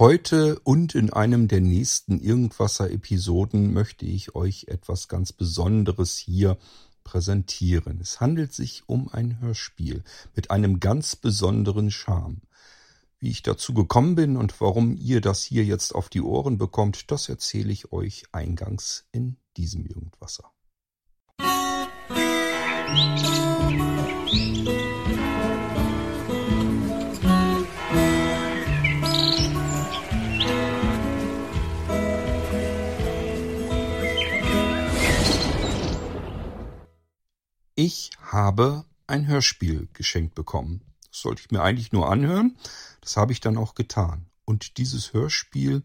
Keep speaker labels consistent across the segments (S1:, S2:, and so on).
S1: Heute und in einem der nächsten Irgendwasser-Episoden möchte ich euch etwas ganz Besonderes hier präsentieren. Es handelt sich um ein Hörspiel mit einem ganz besonderen Charme. Wie ich dazu gekommen bin und warum ihr das hier jetzt auf die Ohren bekommt, das erzähle ich euch eingangs in diesem Irgendwasser. Ich habe ein Hörspiel geschenkt bekommen. Das sollte ich mir eigentlich nur anhören. Das habe ich dann auch getan. Und dieses Hörspiel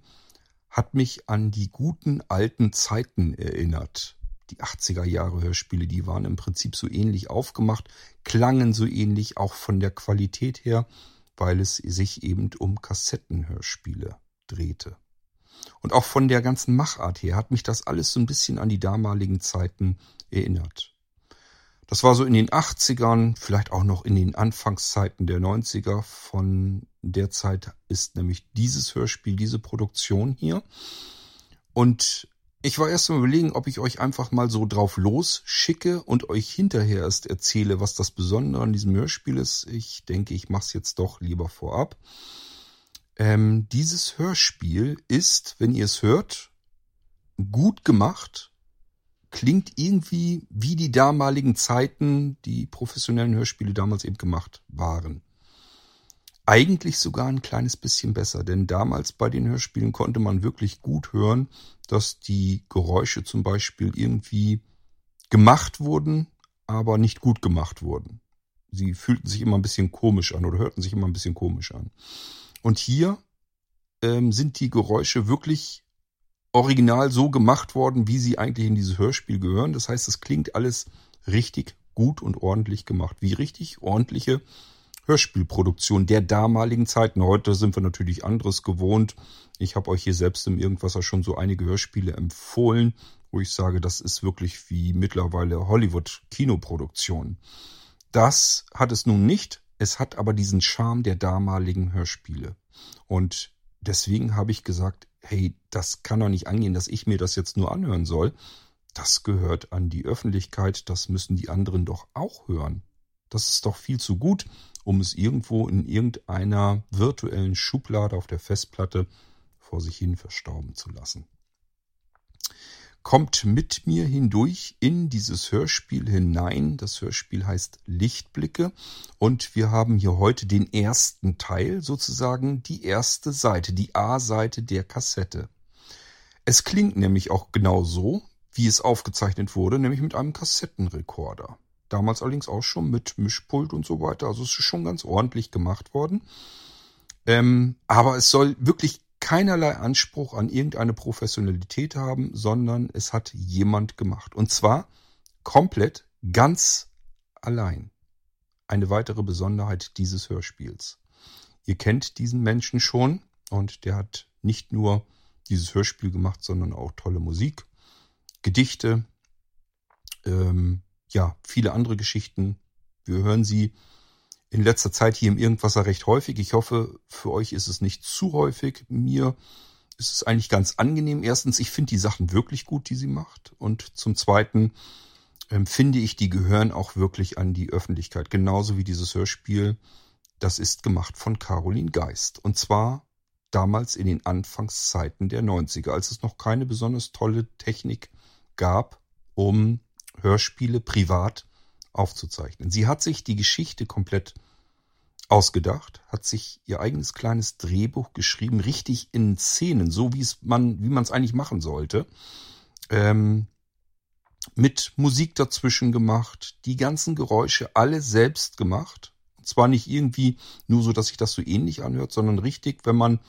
S1: hat mich an die guten alten Zeiten erinnert. Die 80er Jahre Hörspiele, die waren im Prinzip so ähnlich aufgemacht, klangen so ähnlich auch von der Qualität her, weil es sich eben um Kassettenhörspiele drehte. Und auch von der ganzen Machart her hat mich das alles so ein bisschen an die damaligen Zeiten erinnert. Das war so in den 80ern, vielleicht auch noch in den Anfangszeiten der 90er. Von der Zeit ist nämlich dieses Hörspiel, diese Produktion hier. Und ich war erst mal überlegen, ob ich euch einfach mal so drauf los schicke und euch hinterher erst erzähle, was das Besondere an diesem Hörspiel ist. Ich denke, ich mache es jetzt doch lieber vorab. Ähm, dieses Hörspiel ist, wenn ihr es hört, gut gemacht klingt irgendwie wie die damaligen Zeiten, die professionellen Hörspiele damals eben gemacht waren. Eigentlich sogar ein kleines bisschen besser, denn damals bei den Hörspielen konnte man wirklich gut hören, dass die Geräusche zum Beispiel irgendwie gemacht wurden, aber nicht gut gemacht wurden. Sie fühlten sich immer ein bisschen komisch an oder hörten sich immer ein bisschen komisch an. Und hier ähm, sind die Geräusche wirklich original so gemacht worden, wie sie eigentlich in dieses Hörspiel gehören. Das heißt, es klingt alles richtig gut und ordentlich gemacht. Wie richtig ordentliche Hörspielproduktion der damaligen Zeiten. Heute sind wir natürlich anderes gewohnt. Ich habe euch hier selbst im Irgendwasser schon so einige Hörspiele empfohlen, wo ich sage, das ist wirklich wie mittlerweile Hollywood-Kinoproduktion. Das hat es nun nicht. Es hat aber diesen Charme der damaligen Hörspiele. Und deswegen habe ich gesagt, hey, das kann doch nicht angehen, dass ich mir das jetzt nur anhören soll. Das gehört an die Öffentlichkeit, das müssen die anderen doch auch hören. Das ist doch viel zu gut, um es irgendwo in irgendeiner virtuellen Schublade auf der Festplatte vor sich hin verstauben zu lassen kommt mit mir hindurch in dieses Hörspiel hinein. Das Hörspiel heißt Lichtblicke und wir haben hier heute den ersten Teil, sozusagen die erste Seite, die A-Seite der Kassette. Es klingt nämlich auch genau so, wie es aufgezeichnet wurde, nämlich mit einem Kassettenrekorder. Damals allerdings auch schon mit Mischpult und so weiter. Also es ist schon ganz ordentlich gemacht worden. Ähm, aber es soll wirklich keinerlei Anspruch an irgendeine Professionalität haben, sondern es hat jemand gemacht. Und zwar komplett ganz allein. Eine weitere Besonderheit dieses Hörspiels. Ihr kennt diesen Menschen schon und der hat nicht nur dieses Hörspiel gemacht, sondern auch tolle Musik, Gedichte, ähm, ja, viele andere Geschichten. Wir hören sie in letzter Zeit hier im Irgendwasser recht häufig. Ich hoffe, für euch ist es nicht zu häufig. Mir ist es eigentlich ganz angenehm. Erstens, ich finde die Sachen wirklich gut, die sie macht. Und zum Zweiten ähm, finde ich, die gehören auch wirklich an die Öffentlichkeit. Genauso wie dieses Hörspiel. Das ist gemacht von Caroline Geist. Und zwar damals in den Anfangszeiten der 90er, als es noch keine besonders tolle Technik gab, um Hörspiele privat aufzuzeichnen. Sie hat sich die Geschichte komplett ausgedacht, hat sich ihr eigenes kleines Drehbuch geschrieben, richtig in Szenen, so wie es man, wie man es eigentlich machen sollte. Ähm, mit Musik dazwischen gemacht, die ganzen Geräusche alle selbst gemacht. Und zwar nicht irgendwie nur so, dass sich das so ähnlich anhört, sondern richtig, wenn man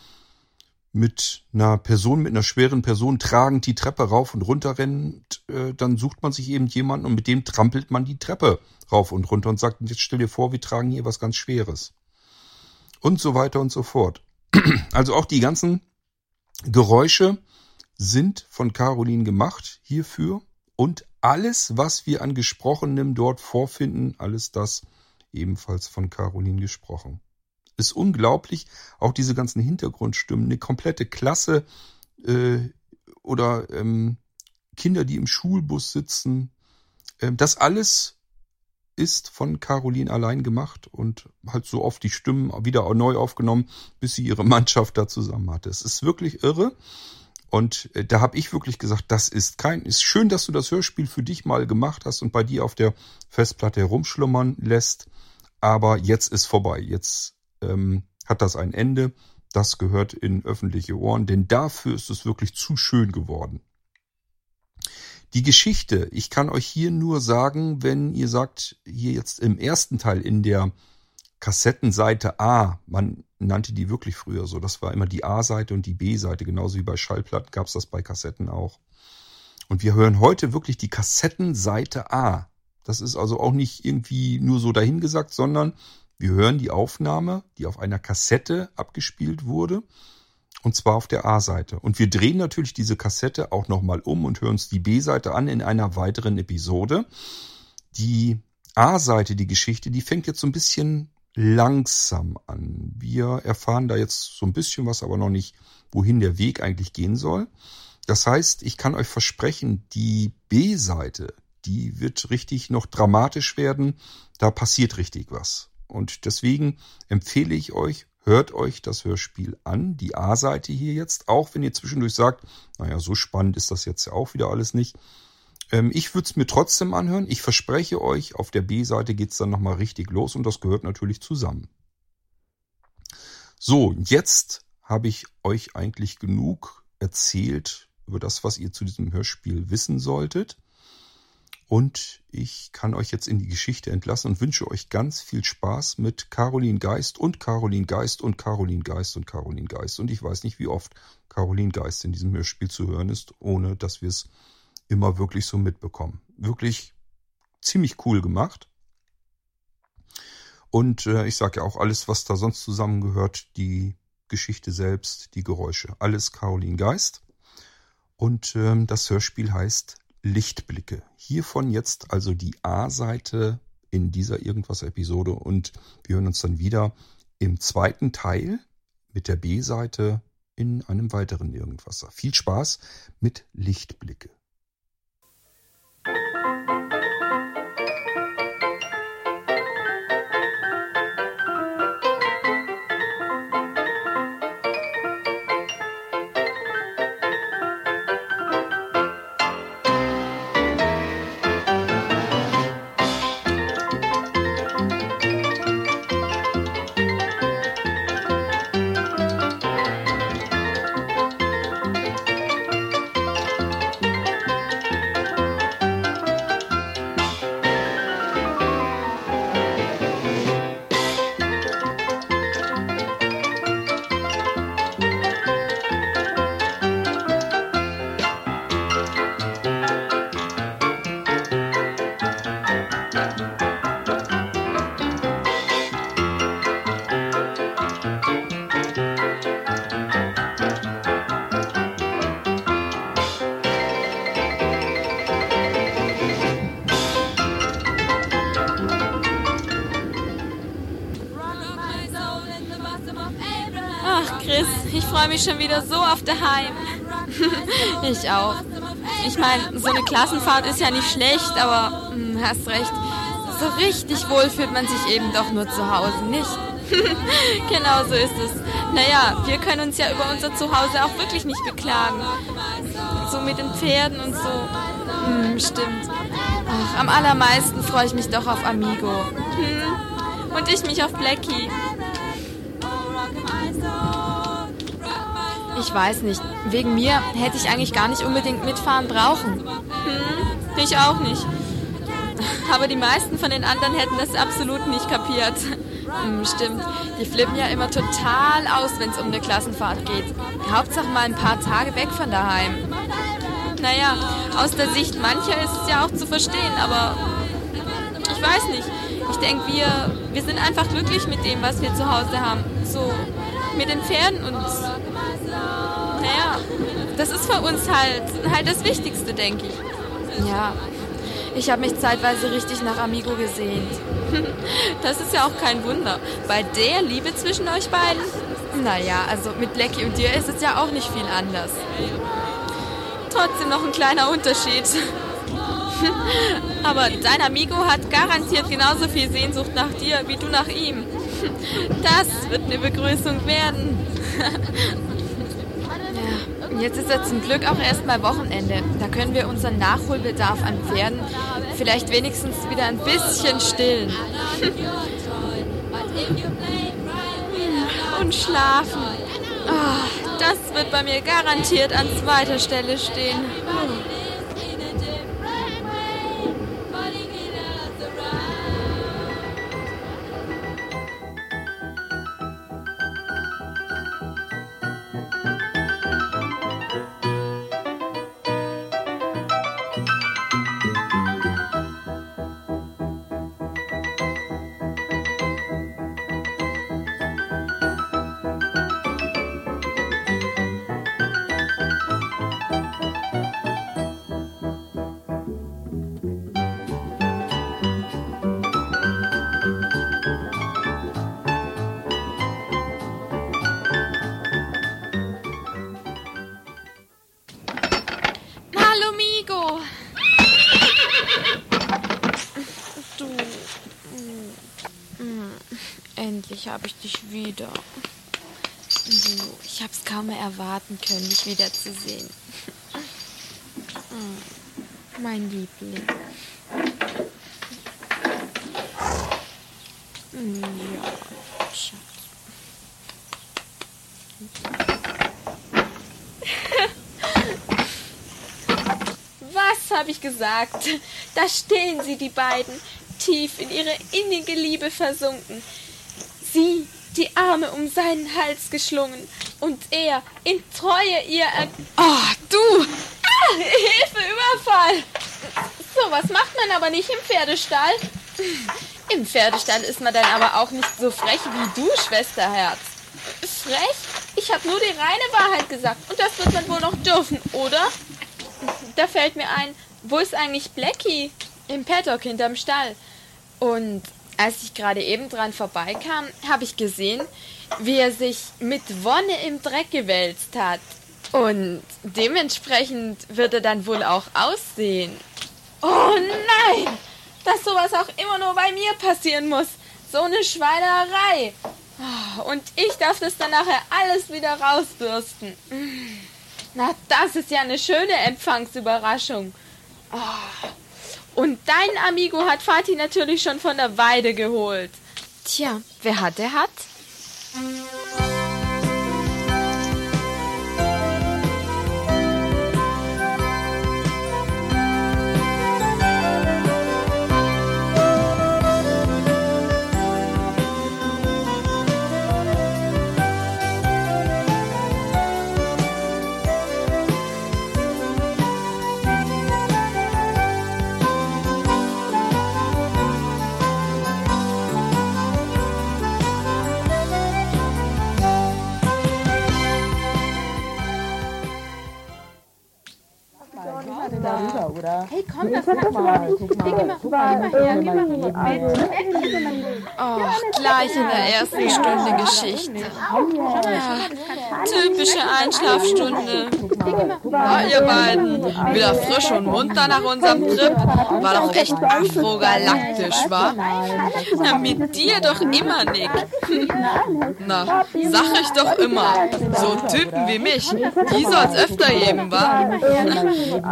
S1: mit einer Person, mit einer schweren Person tragend die Treppe rauf und runter rennt, äh, dann sucht man sich eben jemanden und mit dem trampelt man die Treppe rauf und runter und sagt, jetzt stell dir vor, wir tragen hier was ganz Schweres. Und so weiter und so fort. Also auch die ganzen Geräusche sind von Caroline gemacht hierfür und alles, was wir an Gesprochenem dort vorfinden, alles das ebenfalls von Caroline gesprochen. ist unglaublich. Auch diese ganzen Hintergrundstimmen, eine komplette Klasse äh, oder ähm, Kinder, die im Schulbus sitzen. Ähm, das alles ist von Caroline allein gemacht und halt so oft die Stimmen wieder neu aufgenommen, bis sie ihre Mannschaft da zusammen hatte. Es ist wirklich irre. Und äh, da habe ich wirklich gesagt, das ist kein, ist schön, dass du das Hörspiel für dich mal gemacht hast und bei dir auf der Festplatte herumschlummern lässt. Aber jetzt ist vorbei. Jetzt ähm, hat das ein Ende. Das gehört in öffentliche Ohren, denn dafür ist es wirklich zu schön geworden. Die Geschichte, ich kann euch hier nur sagen, wenn ihr sagt, hier jetzt im ersten Teil in der Kassettenseite A, man nannte die wirklich früher so, das war immer die A-Seite und die B-Seite, genauso wie bei Schallplatten gab es das bei Kassetten auch. Und wir hören heute wirklich die Kassettenseite A. Das ist also auch nicht irgendwie nur so dahingesagt, sondern wir hören die Aufnahme, die auf einer Kassette abgespielt wurde und zwar auf der A-Seite. Und wir drehen natürlich diese Kassette auch nochmal um und hören uns die B-Seite an in einer weiteren Episode. Die A-Seite, die Geschichte, die fängt jetzt so ein bisschen langsam an. Wir erfahren da jetzt so ein bisschen was, aber noch nicht, wohin der Weg eigentlich gehen soll. Das heißt, ich kann euch versprechen, die B-Seite, die wird richtig noch dramatisch werden. Da passiert richtig was. Und deswegen empfehle ich euch, hört euch das Hörspiel an, die A-Seite hier jetzt, auch wenn ihr zwischendurch sagt, naja, so spannend ist das jetzt ja auch wieder alles nicht. Ähm, ich würde es mir trotzdem anhören. Ich verspreche euch, auf der B-Seite geht's dann nochmal richtig los und das gehört natürlich zusammen. So, jetzt habe ich euch eigentlich genug erzählt über das, was ihr zu diesem Hörspiel wissen solltet. Und ich kann euch jetzt in die Geschichte entlassen und wünsche euch ganz viel Spaß mit Caroline Geist und Caroline Geist und Caroline Geist und Caroline Geist. Und ich weiß nicht, wie oft Caroline Geist in diesem Hörspiel zu hören ist, ohne dass wir es immer wirklich so mitbekommen. Wirklich ziemlich cool gemacht. Und äh, ich sage ja auch alles, was da sonst zusammengehört, die Geschichte selbst, die Geräusche, alles Caroline Geist. Und ähm, das Hörspiel heißt Lichtblicke. Hiervon jetzt also die A-Seite in dieser Irgendwas-Episode und wir hören uns dann wieder im zweiten Teil mit der B-Seite in einem weiteren Irgendwasser. Viel Spaß mit Lichtblicke.
S2: Daheim. ich auch. Ich meine, so eine Klassenfahrt ist ja nicht schlecht, aber hm, hast recht. So richtig wohl fühlt man sich eben doch nur zu Hause, nicht? genau so ist es. Naja, wir können uns ja über unser Zuhause auch wirklich nicht beklagen. So mit den Pferden und so. Hm, stimmt. Ach, am allermeisten freue ich mich doch auf Amigo. Hm? Und ich mich auf Blackie. Ich weiß nicht. Wegen mir hätte ich eigentlich gar nicht unbedingt mitfahren brauchen. Hm, ich auch nicht. Aber die meisten von den anderen hätten das absolut nicht kapiert. Hm, stimmt. Die flippen ja immer total aus, wenn es um eine Klassenfahrt geht. Hauptsache mal ein paar Tage weg von daheim. Naja, aus der Sicht mancher ist es ja auch zu verstehen, aber ich weiß nicht. Ich denke, wir, wir sind einfach glücklich mit dem, was wir zu Hause haben. So mit den Pferden und naja, das ist für uns halt, halt das Wichtigste, denke ich. Ja, ich habe mich zeitweise richtig nach Amigo gesehnt. Das ist ja auch kein Wunder. Bei der Liebe zwischen euch beiden? Naja, also mit Lecky und dir ist es ja auch nicht viel anders. Trotzdem noch ein kleiner Unterschied. Aber dein Amigo hat garantiert genauso viel Sehnsucht nach dir wie du nach ihm. Das wird eine Begrüßung werden. Jetzt ist ja zum Glück auch erst mal Wochenende. Da können wir unseren Nachholbedarf an Pferden vielleicht wenigstens wieder ein bisschen stillen. Und schlafen. Oh, das wird bei mir garantiert an zweiter Stelle stehen. Habe ich dich wieder. Du, ich habe es kaum mehr erwarten können, dich wiederzusehen. Hm, mein Liebling. Ja, Schatz. Was habe ich gesagt? Da stehen sie, die beiden, tief in ihre innige Liebe versunken sie die Arme um seinen Hals geschlungen und er in Treue ihr er Oh, du! Ah, Hilfe, Überfall! So was macht man aber nicht im Pferdestall. Im Pferdestall ist man dann aber auch nicht so frech wie du, Schwesterherz. Frech? Ich habe nur die reine Wahrheit gesagt und das wird man wohl noch dürfen, oder? Da fällt mir ein, wo ist eigentlich Blackie? Im Paddock hinterm Stall. Und als ich gerade eben dran vorbeikam, habe ich gesehen, wie er sich mit Wonne im Dreck gewälzt hat. Und dementsprechend wird er dann wohl auch aussehen. Oh nein! Dass sowas auch immer nur bei mir passieren muss. So eine Schweinerei. Oh, und ich darf das dann nachher alles wieder rausbürsten. Na, das ist ja eine schöne Empfangsüberraschung. Oh. Und dein Amigo hat Fatih natürlich schon von der Weide geholt. Tja, wer hat, der hat.
S3: Oder? Hey, komm, das mach mal. Guck mal, guck mal, her, gib mal
S2: mit. Oh, gleich in der ersten Stunde Geschichte. Ja, typische Einschlafstunde. Na, ihr beiden, wieder frisch und munter nach unserem Trip. War doch echt afrogalaktisch, wa? Ja, mit dir doch immer, Nick. Na, sag ich doch immer. So Typen wie mich, die soll's öfter geben, wa?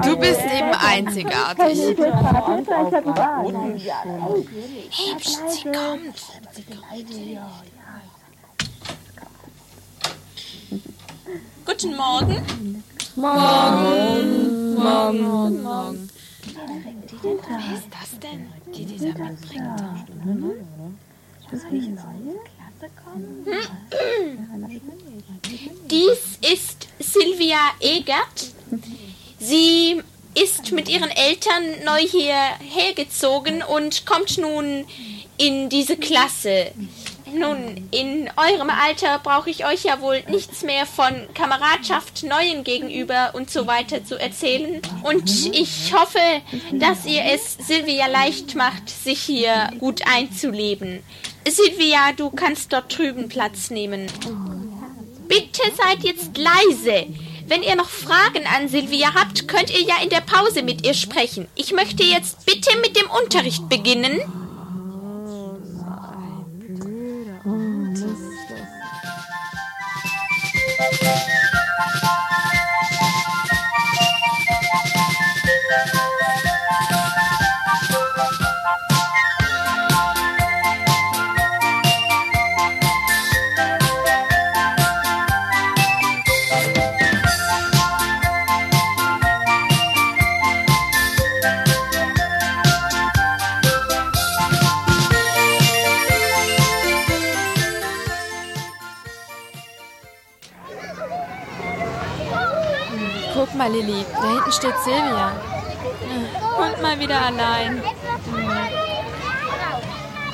S2: Du bist eben einzigartig. Hey, pst, sie kommt. Guten Morgen. Morgen. Morgen. Morgen. Morgen. Wer ist das denn, die dieser mitbringt?
S4: Dies ist Silvia Egert. Sie ist mit ihren Eltern neu hierher gezogen und kommt nun in diese Klasse. Nun, in eurem Alter brauche ich euch ja wohl nichts mehr von Kameradschaft Neuen gegenüber und so weiter zu erzählen. Und ich hoffe, dass ihr es Silvia leicht macht, sich hier gut einzuleben. Silvia, du kannst dort drüben Platz nehmen. Bitte seid jetzt leise. Wenn ihr noch Fragen an Silvia habt, könnt ihr ja in der Pause mit ihr sprechen. Ich möchte jetzt bitte mit dem Unterricht beginnen.
S2: Mal, Lilly, da hinten steht Silvia. Und mal wieder allein. Hm.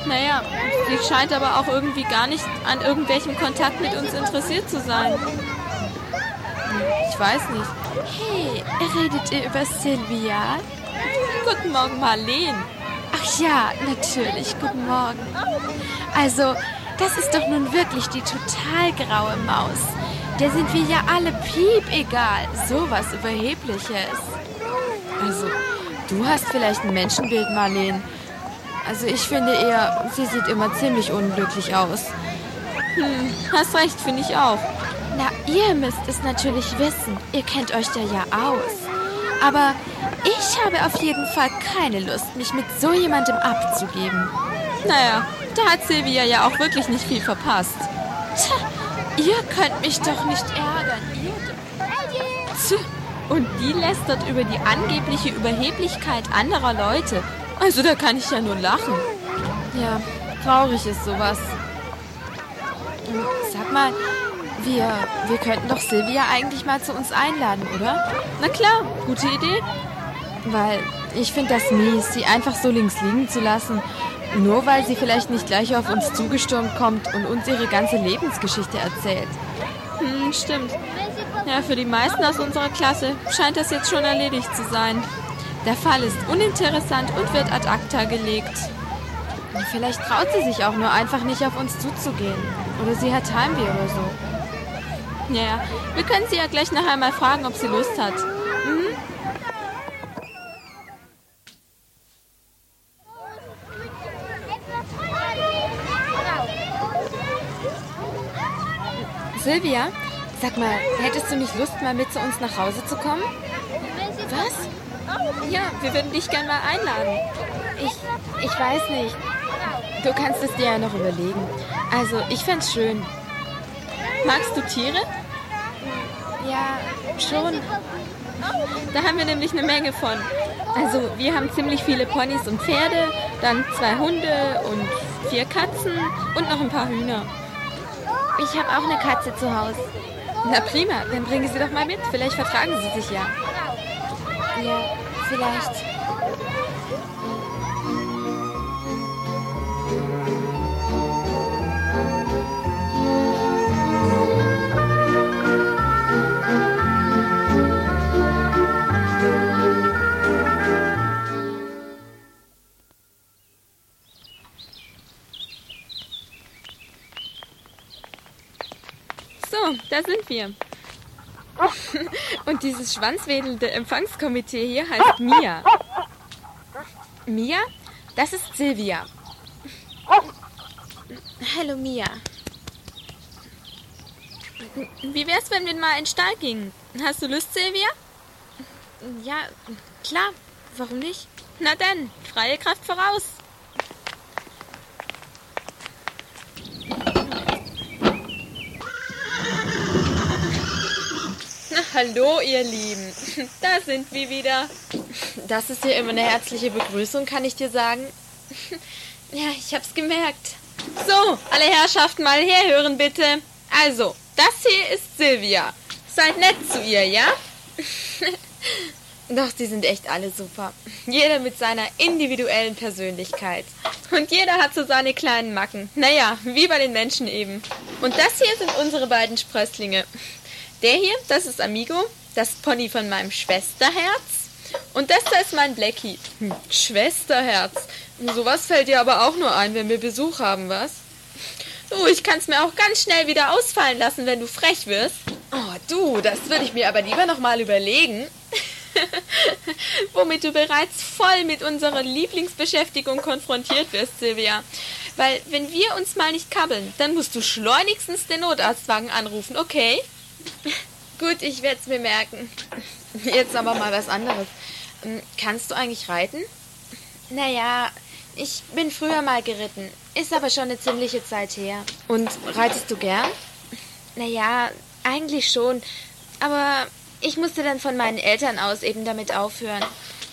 S2: Naja, sie scheint aber auch irgendwie gar nicht an irgendwelchem Kontakt mit uns interessiert zu sein. Ich weiß nicht. Hey, redet ihr über Silvia? Guten Morgen, Marleen. Ach ja, natürlich, guten Morgen. Also, das ist doch nun wirklich die total graue Maus. Der sind wir ja alle piep egal. Sowas Überhebliches. Also, du hast vielleicht ein Menschenbild, Marleen. Also ich finde eher, sie sieht immer ziemlich unglücklich aus. Hm, hast recht, finde ich auch. Na, ihr müsst es natürlich wissen. Ihr kennt euch da ja aus. Aber ich habe auf jeden Fall keine Lust, mich mit so jemandem abzugeben. Naja, da hat Silvia ja auch wirklich nicht viel verpasst. Tja, ihr könnt mich doch nicht ärgern. Ihr doch. Und die lästert über die angebliche Überheblichkeit anderer Leute. Also da kann ich ja nur lachen. Ja, traurig ist sowas. Sag mal, wir, wir könnten doch Silvia eigentlich mal zu uns einladen, oder? Na klar, gute Idee. Weil ich finde das mies, sie einfach so links liegen zu lassen. Nur weil sie vielleicht nicht gleich auf uns zugestürmt kommt und uns ihre ganze Lebensgeschichte erzählt. Hm, stimmt. Ja, für die meisten aus unserer Klasse scheint das jetzt schon erledigt zu sein. Der Fall ist uninteressant und wird ad acta gelegt. Vielleicht traut sie sich auch nur einfach nicht auf uns zuzugehen. Oder sie hat Heimweh oder so. Ja, ja. Wir können sie ja gleich nachher mal fragen, ob sie Lust hat. Mhm. Silvia, sag mal, hättest du nicht Lust, mal mit zu uns nach Hause zu kommen? Was? Ja, wir würden dich gern mal einladen. Ich, ich weiß nicht. Du kannst es dir ja noch überlegen. Also, ich fänd's schön. Magst du Tiere? Ja, schon. Da haben wir nämlich eine Menge von. Also, wir haben ziemlich viele Ponys und Pferde, dann zwei Hunde und vier Katzen und noch ein paar Hühner.
S3: Ich habe auch eine Katze zu Hause.
S2: Na prima, dann bringen Sie doch mal mit. Vielleicht vertragen Sie sich ja.
S3: Ja, vielleicht.
S2: Wir. Und dieses schwanzwedelnde Empfangskomitee hier heißt Mia. Mia? Das ist Silvia. Hallo Mia. Wie wär's, wenn wir mal in den Stall gingen? Hast du Lust, Silvia? Ja, klar. Warum nicht? Na dann, freie Kraft voraus. Hallo, ihr Lieben. Da sind wir wieder. Das ist ja immer eine herzliche Begrüßung, kann ich dir sagen. Ja, ich hab's gemerkt. So, alle Herrschaften mal herhören, bitte. Also, das hier ist Silvia. Seid nett zu ihr, ja? Doch, die sind echt alle super. Jeder mit seiner individuellen Persönlichkeit. Und jeder hat so seine kleinen Macken. Naja, wie bei den Menschen eben. Und das hier sind unsere beiden Sprösslinge. Der hier, das ist Amigo, das Pony von meinem Schwesterherz. Und das da ist mein Blackie. Hm, Schwesterherz. Sowas fällt dir aber auch nur ein, wenn wir Besuch haben, was? Du, ich kann's mir auch ganz schnell wieder ausfallen lassen, wenn du frech wirst. Oh, du, das würde ich mir aber lieber nochmal überlegen. Womit du bereits voll mit unserer Lieblingsbeschäftigung konfrontiert wirst, Silvia. Weil, wenn wir uns mal nicht kabbeln, dann musst du schleunigstens den Notarztwagen anrufen, okay? Gut, ich werde es mir merken. Jetzt aber mal was anderes. Hm, kannst du eigentlich reiten? Naja, ich bin früher mal geritten. Ist aber schon eine ziemliche Zeit her. Und reitest du gern? Naja, eigentlich schon. Aber ich musste dann von meinen Eltern aus eben damit aufhören.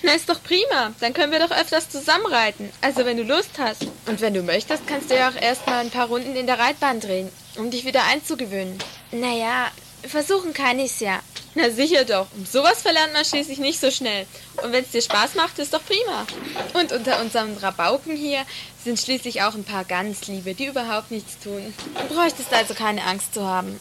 S2: Na, ist doch prima. Dann können wir doch öfters zusammenreiten. Also, wenn du Lust hast. Und wenn du möchtest, kannst du ja auch erstmal ein paar Runden in der Reitbahn drehen, um dich wieder einzugewöhnen. Naja, versuchen kann ich's ja. Na sicher doch. Sowas verlernt man schließlich nicht so schnell. Und wenn es dir Spaß macht, ist doch prima. Und unter unseren Rabauken hier sind schließlich auch ein paar ganz liebe, die überhaupt nichts tun. Du bräuchtest also keine Angst zu haben.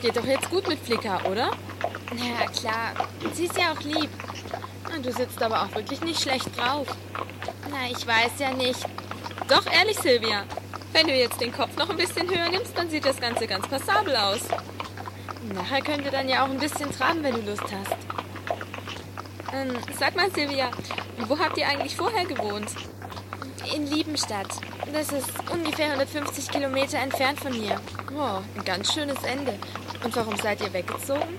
S2: Na, geht doch jetzt gut mit Flicker, oder? Ja, klar. Sie ist ja auch lieb. Na, Du sitzt aber auch wirklich nicht schlecht drauf. Na, ich weiß ja nicht. Doch, ehrlich, Silvia. Wenn du jetzt den Kopf noch ein bisschen höher nimmst, dann sieht das Ganze ganz passabel aus. Nachher könnt ihr dann ja auch ein bisschen traben, wenn du Lust hast. Ähm, sag mal, Silvia, wo habt ihr eigentlich vorher gewohnt? In Liebenstadt. Das ist ungefähr 150 Kilometer entfernt von hier. Oh, ein ganz schönes Ende. Und warum seid ihr weggezogen?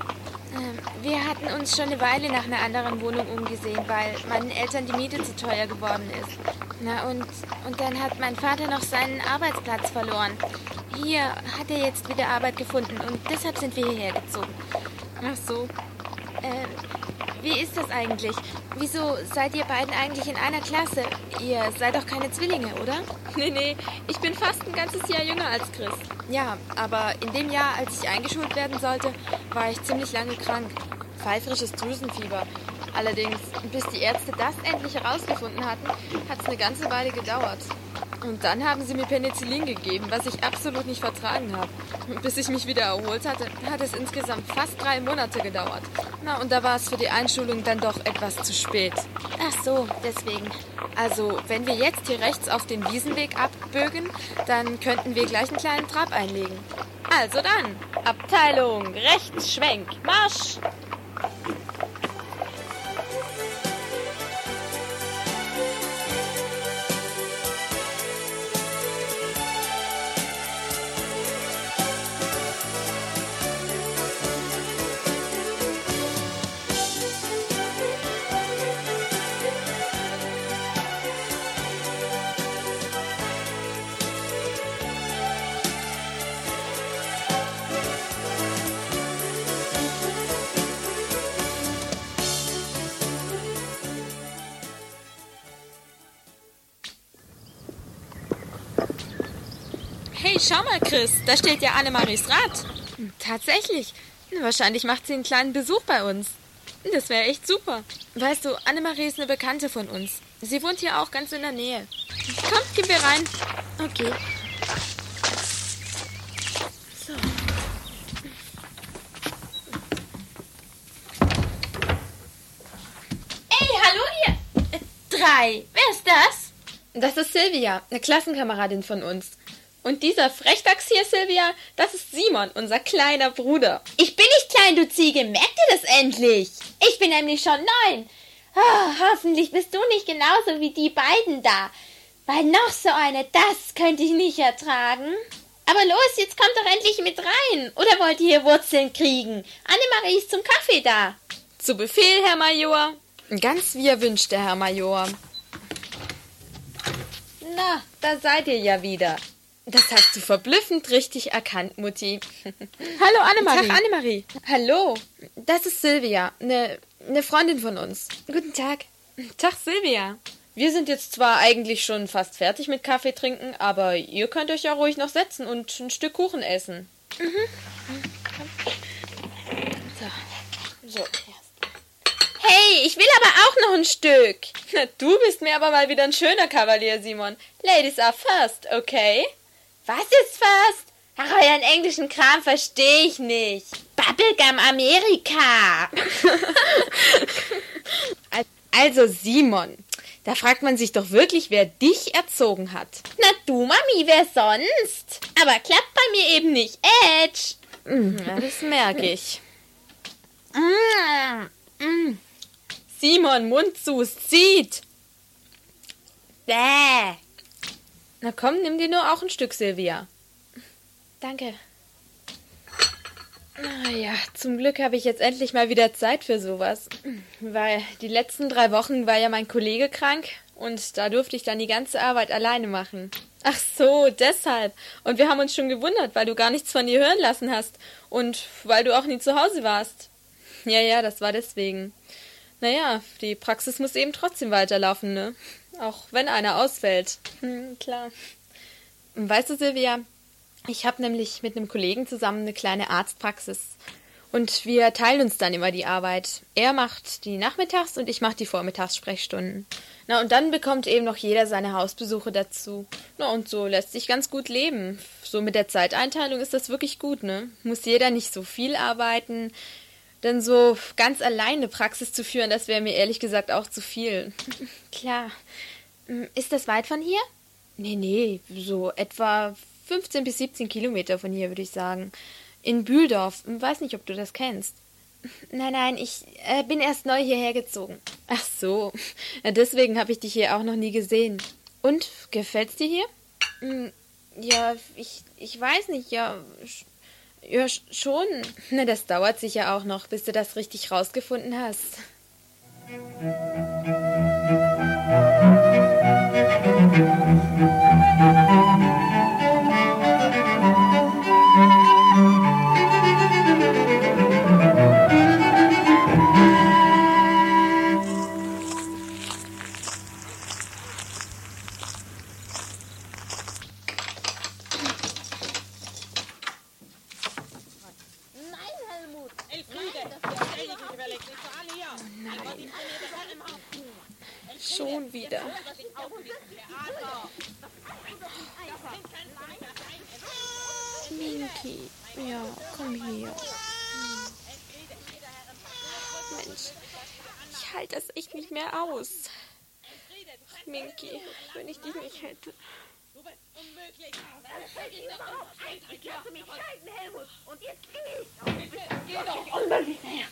S2: Ähm, wir hatten uns schon eine Weile nach einer anderen Wohnung umgesehen, weil meinen Eltern die Miete zu teuer geworden ist. Na und, und dann hat mein Vater noch seinen Arbeitsplatz verloren. Hier hat er jetzt wieder Arbeit gefunden und deshalb sind wir hierher gezogen. Ach so. Äh, wie ist das eigentlich? Wieso seid ihr beiden eigentlich in einer Klasse? Ihr seid doch keine Zwillinge, oder? Nee, nee, ich bin fast ein ganzes Jahr jünger als Chris. Ja, aber in dem Jahr, als ich eingeschult werden sollte, war ich ziemlich lange krank. Pfeifrisches Drüsenfieber. Allerdings, bis die Ärzte das endlich herausgefunden hatten, hat es eine ganze Weile gedauert. Und dann haben sie mir Penicillin gegeben, was ich absolut nicht vertragen habe. Bis ich mich wieder erholt hatte, hat es insgesamt fast drei Monate gedauert. Na, und da war es für die Einschulung dann doch etwas zu spät. Ach so, deswegen. Also, wenn wir jetzt hier rechts auf den Wiesenweg abbögen, dann könnten wir gleich einen kleinen Trab einlegen. Also dann, Abteilung, rechts, Schwenk, Marsch! Schau mal, Chris, da steht ja Annemaries Rad. Tatsächlich. Wahrscheinlich macht sie einen kleinen Besuch bei uns. Das wäre echt super. Weißt du, Annemarie ist eine Bekannte von uns. Sie wohnt hier auch ganz in der Nähe. Komm, gehen wir rein. Okay. So.
S4: Ey, hallo ihr äh, drei. Wer ist das?
S2: Das ist Silvia, eine Klassenkameradin von uns. Und dieser Frechdachs hier, Silvia, das ist Simon, unser kleiner Bruder.
S4: Ich bin nicht klein, du Ziege. Merk dir das endlich. Ich bin nämlich schon neun. Ah, hoffentlich bist du nicht genauso wie die beiden da. Weil noch so eine, das könnte ich nicht ertragen. Aber los, jetzt kommt doch endlich mit rein. Oder wollt ihr hier Wurzeln kriegen? Annemarie ist zum Kaffee da.
S2: Zu Befehl, Herr Major. Ganz wie er wünscht, der Herr Major. Na, da seid ihr ja wieder. Das hast du verblüffend richtig erkannt, Mutti.
S3: Hallo Annemarie.
S2: Tag, Annemarie. Hallo, das ist Silvia, eine ne Freundin von uns. Guten Tag. Tag, Silvia. Wir sind jetzt zwar eigentlich schon fast fertig mit Kaffee trinken, aber ihr könnt euch ja ruhig noch setzen und ein Stück Kuchen essen. Mhm. So. so. Hey, ich will aber auch noch ein Stück. Na, du bist mir aber mal wieder ein schöner Kavalier, Simon. Ladies are first, okay? Was ist first? Ach, euren englischen Kram verstehe ich nicht. Bubblegum Amerika. also, Simon, da fragt man sich doch wirklich, wer dich erzogen hat. Na du, Mami, wer sonst? Aber klappt bei mir eben nicht. Edge. Mm, ja, das merke ich. Mm, mm. Simon, Mund zu, es zieht. Bäh. Na komm, nimm dir nur auch ein Stück, Silvia. Danke. Naja, zum Glück habe ich jetzt endlich mal wieder Zeit für sowas. Weil die letzten drei Wochen war ja mein Kollege krank und da durfte ich dann die ganze Arbeit alleine machen. Ach so, deshalb. Und wir haben uns schon gewundert, weil du gar nichts von dir hören lassen hast und weil du auch nie zu Hause warst. Ja, ja, das war deswegen. Naja, die Praxis muss eben trotzdem weiterlaufen, ne? Auch wenn einer ausfällt. Hm, klar. Weißt du, Silvia, ich habe nämlich mit einem Kollegen zusammen eine kleine Arztpraxis. Und wir teilen uns dann immer die Arbeit. Er macht die Nachmittags- und ich mache die Vormittagssprechstunden. Na, und dann bekommt eben noch jeder seine Hausbesuche dazu. Na, und so lässt sich ganz gut leben. So mit der Zeiteinteilung ist das wirklich gut, ne? Muss jeder nicht so viel arbeiten. Denn so ganz alleine Praxis zu führen, das wäre mir ehrlich gesagt auch zu viel. Klar. Hm, ist das weit von hier? Nee, nee, so etwa 15 bis 17 Kilometer von hier, würde ich sagen. In Bühldorf. Weiß nicht, ob du das kennst. Nein, nein, ich äh, bin erst neu hierher gezogen. Ach so. Deswegen habe ich dich hier auch noch nie gesehen. Und, gefällt's dir hier? Hm, ja, ich, ich weiß nicht, ja. Ja, schon. Na, das dauert sicher auch noch, bis du das richtig rausgefunden hast. Minky, ja, komm hier. Mensch, ich halte das echt nicht mehr aus. Minky, wenn ich dich nicht hätte. Du bist unmöglich. Ich lasse mich scheiden, Helmut. Und jetzt geh ich. Geh doch. Unmöglich mehr.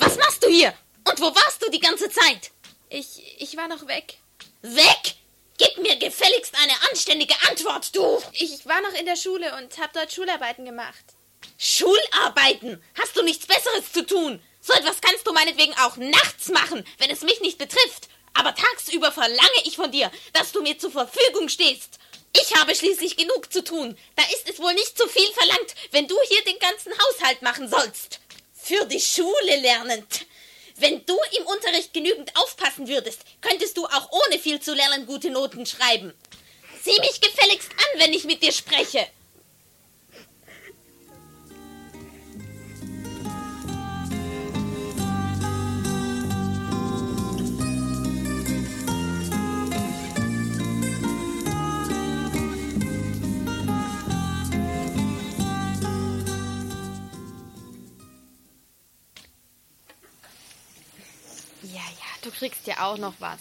S5: Was machst du hier? Und wo warst du die ganze Zeit?
S2: Ich, ich war noch weg.
S5: Weg? Gib mir gefälligst eine anständige Antwort, du!
S2: Ich war noch in der Schule und hab dort Schularbeiten gemacht.
S5: Schularbeiten? Hast du nichts Besseres zu tun? So etwas kannst du meinetwegen auch nachts machen, wenn es mich nicht betrifft. Aber tagsüber verlange ich von dir, dass du mir zur Verfügung stehst. Ich habe schließlich genug zu tun. Da ist es wohl nicht zu viel verlangt, wenn du hier den ganzen Haushalt machen sollst. Für die Schule lernend. Wenn du im Unterricht genügend aufpassen würdest, könntest du auch ohne viel zu lernen gute Noten schreiben. Sieh mich gefälligst an, wenn ich mit dir spreche.
S2: Du kriegst ja auch noch was.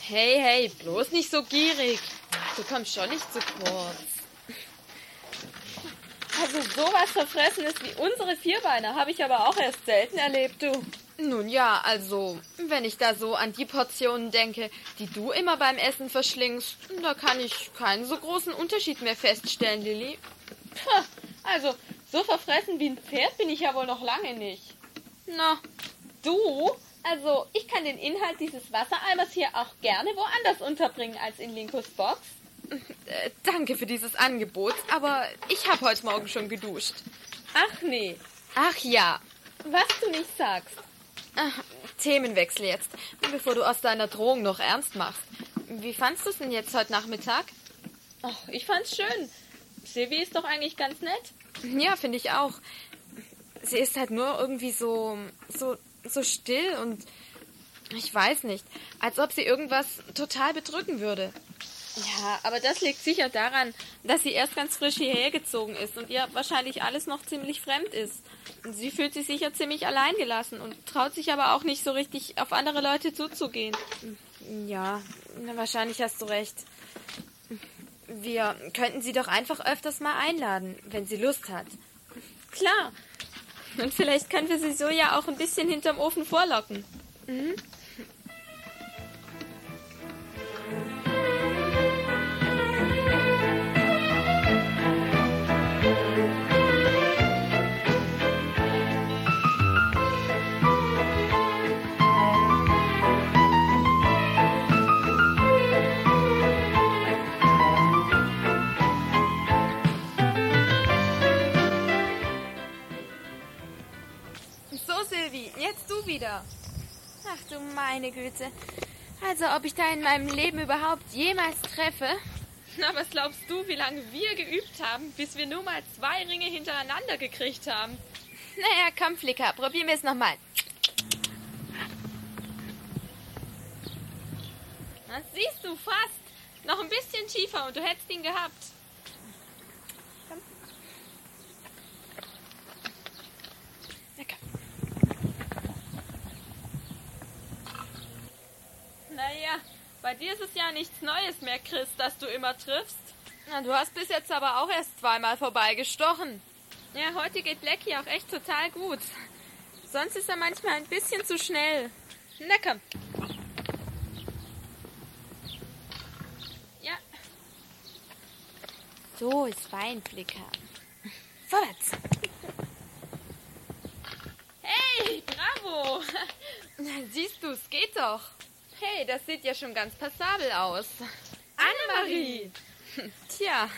S2: Hey, hey, bloß nicht so gierig. Du kommst schon nicht zu kurz. Also sowas Verfressenes wie unsere Vierbeiner habe ich aber auch erst selten erlebt, du. Nun ja, also, wenn ich da so an die Portionen denke, die du immer beim Essen verschlingst, da kann ich keinen so großen Unterschied mehr feststellen, Lilly. Also, so verfressen wie ein Pferd bin ich ja wohl noch lange nicht. Na, du
S4: Also, ich kann den Inhalt dieses Wassereimers hier auch gerne woanders unterbringen als in Linkos Box.
S2: Äh, danke für dieses Angebot, aber ich habe heute Morgen schon geduscht.
S4: Ach nee,
S2: Ach ja.
S4: was du nicht sagst.
S2: Ach, Themenwechsel jetzt, bevor du aus deiner Drohung noch ernst machst. Wie fandst du es denn jetzt heute Nachmittag?
S4: Ach, ich fand's schön. Silvi ist doch eigentlich ganz nett.
S2: Ja, finde ich auch. Sie ist halt nur irgendwie so, so, so still und ich weiß nicht, als ob sie irgendwas total bedrücken würde.
S4: Ja, aber das liegt sicher daran, dass sie erst ganz frisch hierher gezogen ist und ihr wahrscheinlich alles noch ziemlich fremd ist. Und sie fühlt sich sicher ziemlich alleingelassen und traut sich aber auch nicht so richtig auf andere Leute zuzugehen.
S2: Ja, wahrscheinlich hast du recht. Wir könnten sie doch einfach öfters mal einladen, wenn sie Lust hat.
S4: Klar. Und vielleicht können wir sie so ja auch ein bisschen hinterm Ofen vorlocken.
S2: So, Silvi, jetzt du wieder.
S6: Ach du meine Güte. Also, ob ich da in meinem Leben überhaupt jemals treffe?
S4: Na, was glaubst du, wie lange wir geübt haben, bis wir nur mal zwei Ringe hintereinander gekriegt haben?
S6: Naja, komm, Flicker, probieren wir es nochmal.
S4: Na, siehst du, fast. Noch ein bisschen tiefer und du hättest ihn gehabt. Naja, bei dir ist es ja nichts Neues mehr, Chris, dass du immer triffst.
S2: Na, du hast bis jetzt aber auch erst zweimal vorbeigestochen.
S4: Ja, heute geht Blackie auch echt total gut. Sonst ist er manchmal ein bisschen zu schnell. Na komm. Ja,
S6: So ist fein, Flicker. Vorwärts.
S4: hey, bravo.
S2: Siehst du, es geht doch. Hey, das sieht ja schon ganz passabel aus.
S4: Annemarie.
S2: Tja,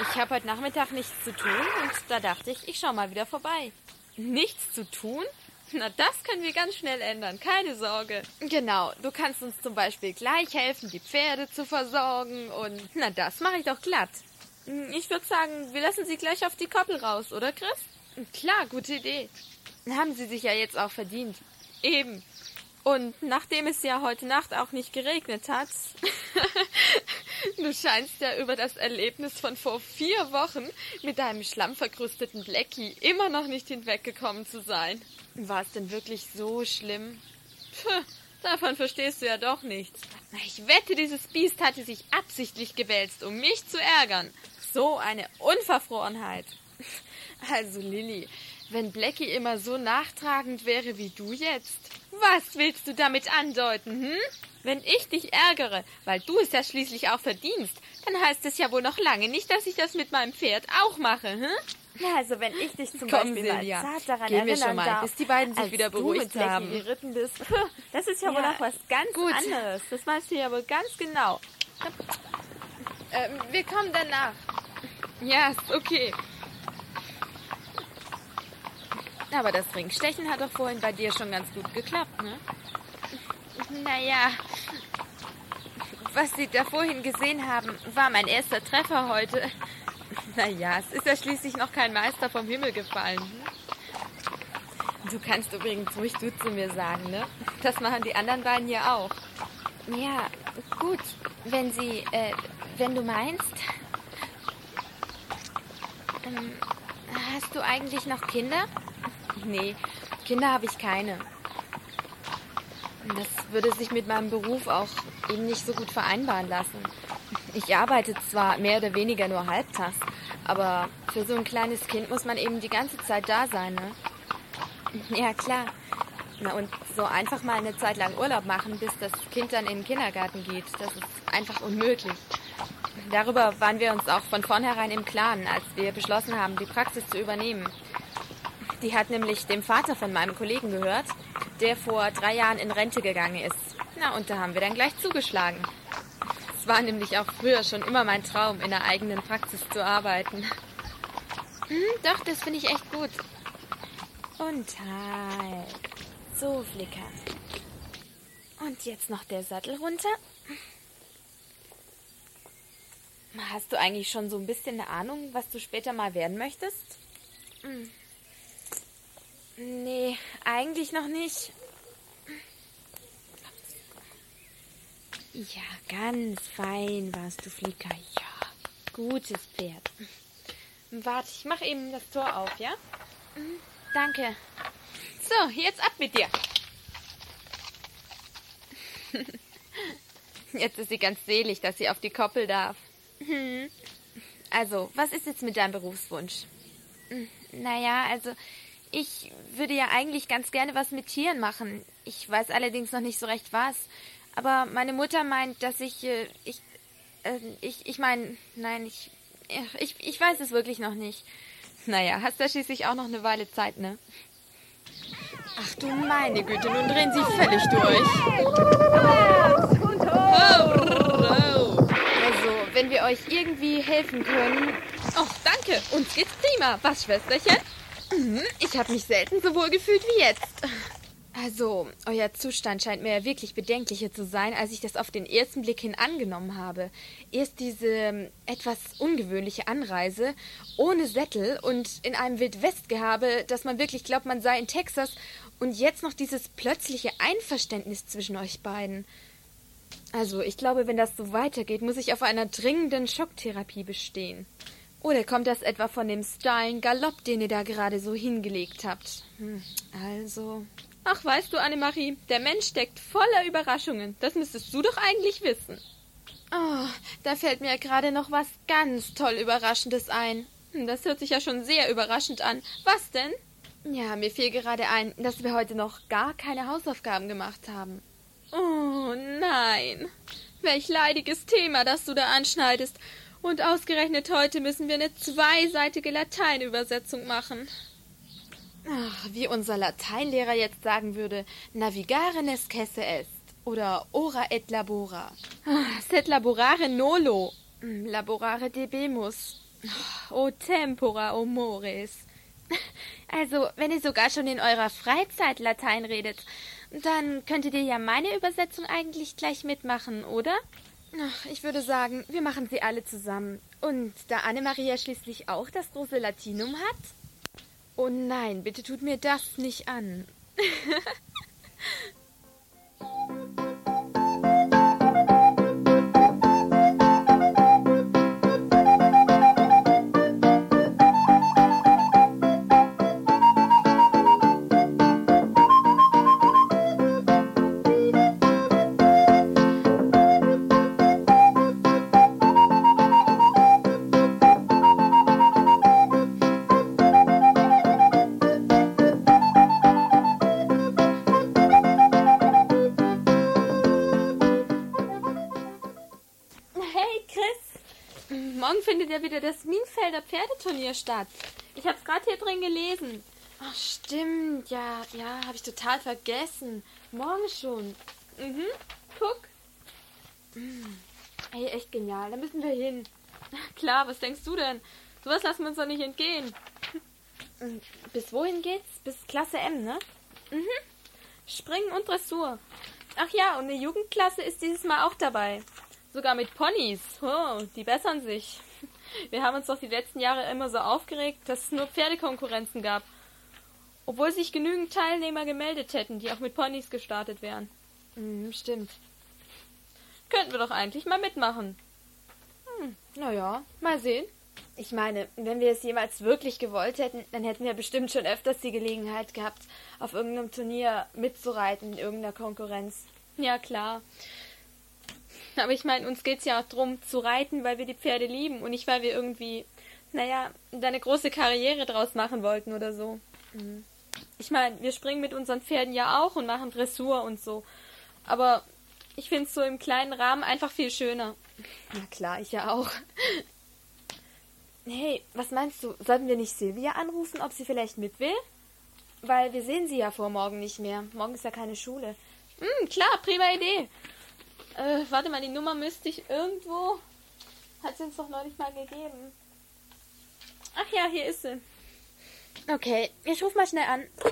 S2: ich habe heute Nachmittag nichts zu tun und da dachte ich, ich schau mal wieder vorbei.
S4: Nichts zu tun? Na, das können wir ganz schnell ändern, keine Sorge.
S2: Genau, du kannst uns zum Beispiel gleich helfen, die Pferde zu versorgen und na, das mache ich doch glatt.
S4: Ich würde sagen, wir lassen sie gleich auf die Koppel raus, oder Chris?
S2: Klar, gute Idee. Haben sie sich ja jetzt auch verdient.
S4: Eben. Und nachdem es ja heute Nacht auch nicht geregnet hat,
S2: Du scheinst ja über das Erlebnis von vor vier Wochen mit deinem schlammverkrusteten Blackie immer noch nicht hinweggekommen zu sein. War es denn wirklich so schlimm?
S4: Puh, davon verstehst du ja doch nichts. Ich wette, dieses Biest hatte sich absichtlich gewälzt, um mich zu ärgern. So eine Unverfrorenheit.
S2: Also Lilly, wenn Blackie immer so nachtragend wäre wie du jetzt.
S4: Was willst du damit andeuten, hm? Wenn ich dich ärgere, weil du es ja schließlich auch verdienst, dann heißt es ja wohl noch lange nicht, dass ich das mit meinem Pferd auch mache, hm?
S6: Ja, also wenn ich dich zum
S2: Komm,
S6: Beispiel
S2: Silja,
S6: mal zart daran
S2: gehen wir
S6: erinnern
S2: schon mal,
S6: darf,
S2: bis die beiden sich wieder
S6: du
S2: beruhigt
S6: mit Blackie
S2: haben.
S6: geritten bist. Das ist ja, wohl
S4: Ja.
S6: noch was ganz
S2: Gut.
S6: anderes.
S4: Das weißt du ja wohl ganz genau.
S2: Ähm, wir kommen danach. Ja, ist okay. Aber das Ringstechen hat doch vorhin bei dir schon ganz gut geklappt, ne?
S6: Naja,
S2: Was Sie da vorhin gesehen haben, war mein erster Treffer heute. Naja, es ist ja schließlich noch kein Meister vom Himmel gefallen. hm? Du kannst übrigens ruhig du zu mir sagen, ne? Das machen die anderen beiden ja auch.
S6: ja, gut. Wenn sie, äh, wenn du meinst. Ähm, hast du eigentlich noch Kinder?
S2: Nee, Kinder habe ich keine. Das würde sich mit meinem Beruf auch eben nicht so gut vereinbaren lassen. Ich arbeite zwar mehr oder weniger nur halbtags, aber für so ein kleines Kind muss man eben die ganze Zeit da sein, ne?
S6: Ja, klar.
S2: Na und so einfach mal eine Zeit lang Urlaub machen, bis das Kind dann in den Kindergarten geht, das ist einfach unmöglich. Darüber waren wir uns auch von vornherein im Klaren, als wir beschlossen haben, die Praxis zu übernehmen. Die hat nämlich dem Vater von meinem Kollegen gehört der vor drei Jahren in Rente gegangen ist. Na, und da haben wir dann gleich zugeschlagen. Es war nämlich auch früher schon immer mein Traum, in der eigenen Praxis zu arbeiten. Hm, doch, das finde ich echt gut. Und halt. So, Flicker. Und jetzt noch der Sattel runter. Hast du eigentlich schon so ein bisschen eine Ahnung, was du später mal werden möchtest? Hm. Nee, eigentlich noch nicht. Ja, ganz fein warst du, Flicker. Ja, gutes Pferd. Warte, ich mache eben das Tor auf, ja? Mhm, danke. So, jetzt ab mit dir. Jetzt ist sie ganz selig, dass sie auf die Koppel darf. Hm. Also, was ist jetzt mit deinem Berufswunsch? Hm, naja, also ich würde ja eigentlich ganz gerne was mit Tieren machen. Ich weiß allerdings noch nicht so recht was. Aber meine Mutter meint, dass ich. Äh, ich. Äh, ich, ich meine, nein, ich, ich. Ich weiß es wirklich noch nicht. Naja, hast da schließlich auch noch eine Weile Zeit, ne? Ach du meine Güte, nun drehen sie völlig durch. Also, wenn wir euch irgendwie helfen können. Oh, danke. Uns geht's prima. Was, Schwesterchen? Mhm, ich habe mich selten so wohl gefühlt wie jetzt. Also, euer Zustand scheint mir ja wirklich bedenklicher zu sein, als ich das auf den ersten Blick hin angenommen habe. Erst diese ähm, etwas ungewöhnliche Anreise ohne Sättel und in einem Wildwestgehabe, dass man wirklich glaubt, man sei in Texas, und jetzt noch dieses plötzliche Einverständnis zwischen euch beiden. Also, ich glaube, wenn das so weitergeht, muss ich auf einer dringenden Schocktherapie bestehen. Oder kommt das etwa von dem steilen Galopp, den ihr da gerade so hingelegt habt? Hm, also. Ach, weißt du, Annemarie, der Mensch steckt voller Überraschungen. Das müsstest du doch eigentlich wissen. Oh, da fällt mir gerade noch was ganz toll Überraschendes ein. Hm, das hört sich ja schon sehr überraschend an. Was denn? Ja, mir fiel gerade ein, dass wir heute noch gar keine Hausaufgaben gemacht haben. Oh nein. Welch leidiges Thema, das du da anschneidest. Und ausgerechnet heute müssen wir eine zweiseitige Lateinübersetzung machen. Ach, wie unser Lateinlehrer jetzt sagen würde, navigare nescesse est oder ora et labora. Ah, sed laborare nolo, hm, laborare debemus. O tempora o mores. Also, wenn ihr sogar schon in eurer Freizeit Latein redet, dann könntet ihr ja meine Übersetzung eigentlich gleich mitmachen, oder? Ich würde sagen, wir machen sie alle zusammen. Und da Annemaria schließlich auch das große Latinum hat? Oh nein, bitte tut mir das nicht an. Pferdeturnier statt. Ich hab's gerade hier drin gelesen. Ach, stimmt, ja, ja, habe ich total vergessen. Morgen schon. Mhm, guck. Mhm. Ey, echt genial, da müssen wir hin. Klar, was denkst du denn? Sowas lassen wir uns doch nicht entgehen. Hm, bis wohin geht's? Bis Klasse M, ne? Mhm. Springen und Dressur. Ach ja, und eine Jugendklasse ist dieses Mal auch dabei. Sogar mit Ponys. Oh, die bessern sich. Wir haben uns doch die letzten Jahre immer so aufgeregt, dass es nur Pferdekonkurrenzen gab. Obwohl sich genügend Teilnehmer gemeldet hätten, die auch mit Ponys gestartet wären. Hm, stimmt. Könnten wir doch eigentlich mal mitmachen. Hm, naja, mal sehen. Ich meine, wenn wir es jemals wirklich gewollt hätten, dann hätten wir bestimmt schon öfters die Gelegenheit gehabt, auf irgendeinem Turnier mitzureiten in irgendeiner Konkurrenz. Ja, klar. Aber ich meine, uns geht's ja auch darum, zu reiten, weil wir die Pferde lieben und nicht, weil wir irgendwie, naja, da eine große Karriere draus machen wollten oder so. Mhm. Ich meine, wir springen mit unseren Pferden ja auch und machen Dressur und so. Aber ich find's so im kleinen Rahmen einfach viel schöner. Na klar, ich ja auch. Hey, was meinst du? Sollten wir nicht Silvia anrufen, ob sie vielleicht mit will?
S7: weil wir sehen sie ja vor morgen nicht mehr. Morgen ist ja keine Schule.
S8: Hm, klar, prima Idee. Äh, warte mal, die Nummer müsste ich irgendwo. Hat sie uns doch neulich mal gegeben. Ach ja, hier ist sie.
S7: Okay, ich ruf mal schnell an.
S5: Ja?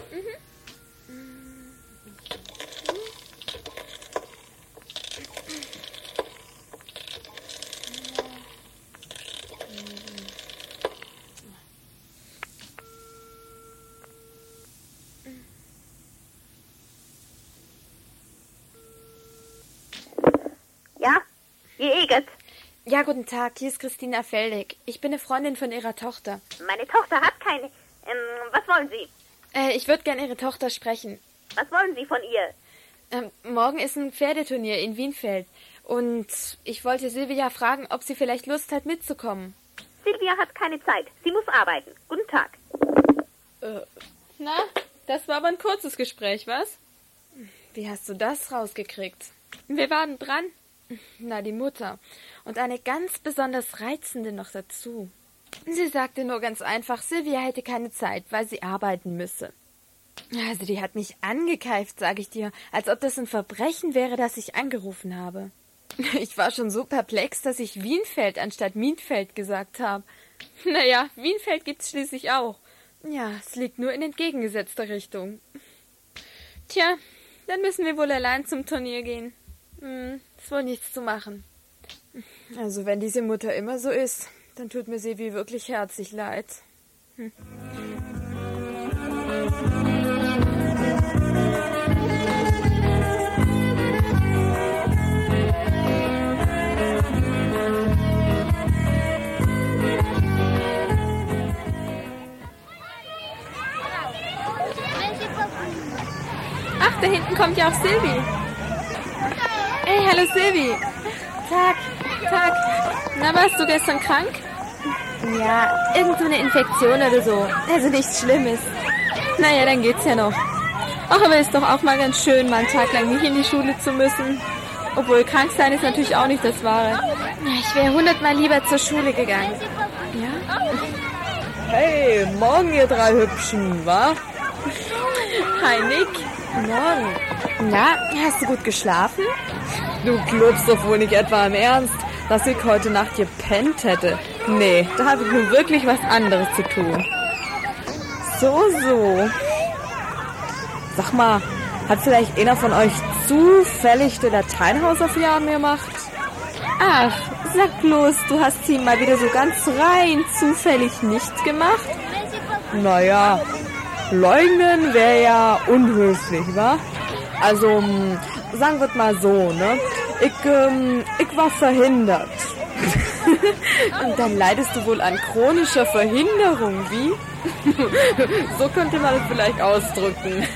S7: Ja, guten Tag, hier ist Christina Feldig. Ich bin eine Freundin von Ihrer Tochter.
S5: Meine Tochter hat keine. Ähm, was wollen Sie?
S7: Äh, ich würde gern Ihre Tochter sprechen.
S5: Was wollen Sie von ihr?
S7: Ähm, morgen ist ein Pferdeturnier in Wienfeld. Und ich wollte Silvia fragen, ob sie vielleicht Lust hat, mitzukommen.
S5: Silvia hat keine Zeit. Sie muss arbeiten. Guten Tag.
S8: Na, das war aber ein kurzes Gespräch, was?
S7: Wie hast du das rausgekriegt?
S8: Wir waren dran.
S7: Na, die Mutter. Und eine ganz besonders reizende noch dazu. Sie sagte nur ganz einfach, Silvia hätte keine Zeit, weil sie arbeiten müsse. Also, die hat mich angekeift, sag ich dir, als ob das ein Verbrechen wäre, dass ich angerufen habe. Ich war schon so perplex, dass ich Wienfeld anstatt Mietfeld gesagt habe.
S8: Naja, Wienfeld gibt's schließlich auch.
S7: Ja, es liegt nur in entgegengesetzter Richtung.
S8: Tja, dann müssen wir wohl allein zum Turnier gehen.
S7: Hm, ist wohl nichts zu machen. Also, wenn diese Mutter immer so ist, dann tut mir Sevi wirklich herzlich leid.
S8: Ach, da hinten kommt ja auch Silvi. Hey, hallo Silvi.
S7: Tag, Tag.
S8: Na, warst du gestern krank?
S7: Ja, irgend so eine Infektion oder so. Also nichts Schlimmes.
S8: Naja, dann geht's ja noch. Ach, aber ist doch auch mal ganz schön, mal einen Tag lang nicht in die Schule zu müssen. Obwohl krank sein ist natürlich auch nicht das Wahre.
S7: Ich wäre hundertmal lieber zur Schule gegangen.
S2: Hey, morgen ihr drei Hübschen, wa?
S8: Hi Nick.
S7: Morgen. Na, hast du gut geschlafen?
S2: Du glaubst doch wohl nicht etwa im Ernst, dass ich heute Nacht gepennt hätte. Nee, da habe ich nun wirklich was anderes zu tun. So, so. Sag mal, hat vielleicht einer von euch zufällig die Lateinhausaufgaben gemacht?
S8: Ach, sag bloß, du hast sie mal wieder so ganz rein zufällig nicht gemacht?
S2: Naja, leugnen wäre ja unhöflich, wa? Also, m, sagen wir mal so, ne? Ich, ähm, ich war verhindert.
S7: Und dann leidest du wohl an chronischer Verhinderung, wie?
S2: So könnte man es vielleicht ausdrücken.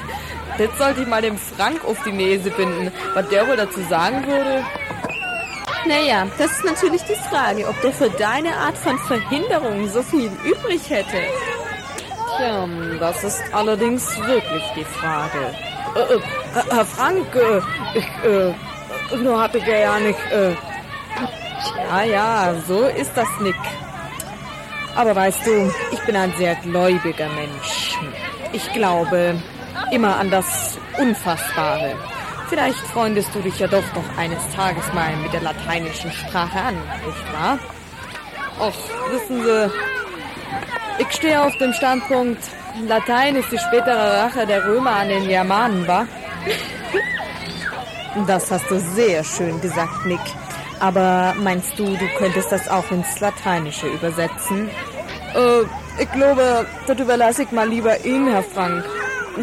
S2: Das sollte ich mal dem Frank auf die Nase binden, was der wohl dazu sagen würde.
S8: Naja, das ist natürlich die Frage, ob der für deine Art von Verhinderung so viel übrig hätte.
S2: Tja, das ist allerdings wirklich die Frage. Äh, äh, Herr Frank, äh, ich, äh, nur hab ich ja ja nicht, äh, ja, ja, so ist das Nick. Aber weißt du, ich bin ein sehr gläubiger Mensch. Ich glaube immer an das Unfassbare. Vielleicht freundest du dich ja doch noch eines Tages mal mit der lateinischen Sprache an, nicht wahr? Och, wissen Sie, ich stehe auf dem Standpunkt, Latein ist die spätere Rache der Römer an den Germanen, wa? Das hast du sehr schön gesagt, Nick. Aber meinst du, du könntest das auch ins Lateinische übersetzen? Äh, ich glaube, das überlasse ich mal lieber Ihnen, Herr Frank.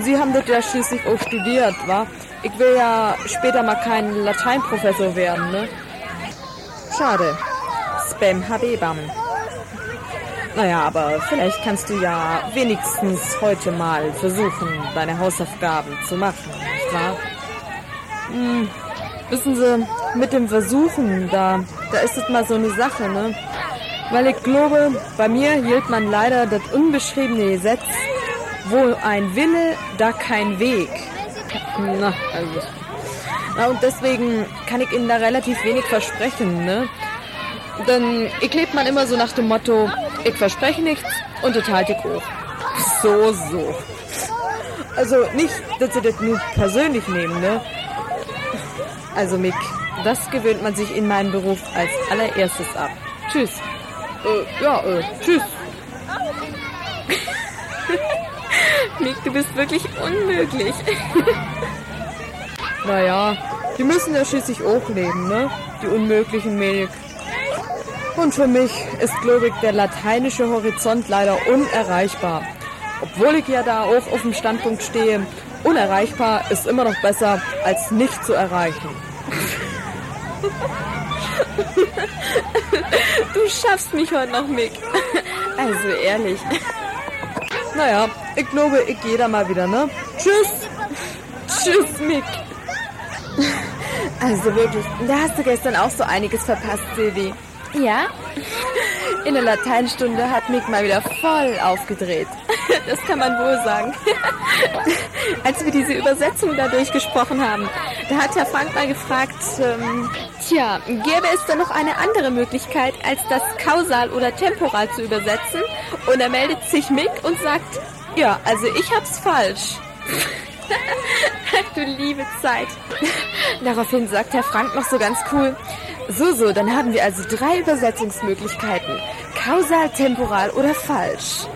S2: Sie haben das ja schließlich auch studiert, wa? Ich will ja später mal kein Lateinprofessor werden, ne? Schade. Spam Habebam. Naja, aber vielleicht kannst du ja wenigstens heute mal versuchen, deine Hausaufgaben zu machen, nicht wahr? Hm, wissen Sie, mit dem Versuchen, da, da ist es mal so eine Sache, ne? Weil ich glaube, bei mir hielt man leider das unbeschriebene Gesetz, wo ein Wille, da kein Weg. Na, also. Na, und deswegen kann ich Ihnen da relativ wenig versprechen, ne? Denn ich lebt man immer so nach dem Motto, ich verspreche nichts und das halte ich hoch. So, so.
S9: Also nicht, dass sie das nur persönlich nehmen, ne? Also Mick, das gewöhnt man sich in meinem Beruf als allererstes ab. Tschüss. Äh, ja, äh, tschüss.
S2: Mick, du bist wirklich unmöglich.
S9: Naja, die müssen ja schließlich auch leben, ne? Die unmöglichen Mick. Und für mich ist, glaube ich, der lateinische Horizont leider unerreichbar. Obwohl ich ja da auch auf dem Standpunkt stehe, unerreichbar ist immer noch besser, als nicht zu erreichen.
S2: Du schaffst mich heute noch, Mick. Also ehrlich.
S9: Naja, ich glaube, ich gehe da mal wieder, ne? Tschüss.
S2: Tschüss, Mick. Also wirklich, da hast du gestern auch so einiges verpasst, Silvi.
S10: Ja?
S2: In der Lateinstunde hat Mick mal wieder voll aufgedreht. Das kann man wohl sagen. Als wir diese Übersetzung da durchgesprochen haben, da hat Herr Frank mal gefragt, ähm, tja, gäbe es da noch eine andere Möglichkeit, als das Kausal oder Temporal zu übersetzen? Und er meldet sich Mick und sagt, ja, also ich hab's falsch. Du liebe Zeit. Daraufhin sagt Herr Frank noch so ganz cool, so, so, dann haben wir also drei Übersetzungsmöglichkeiten. Kausal, temporal oder falsch.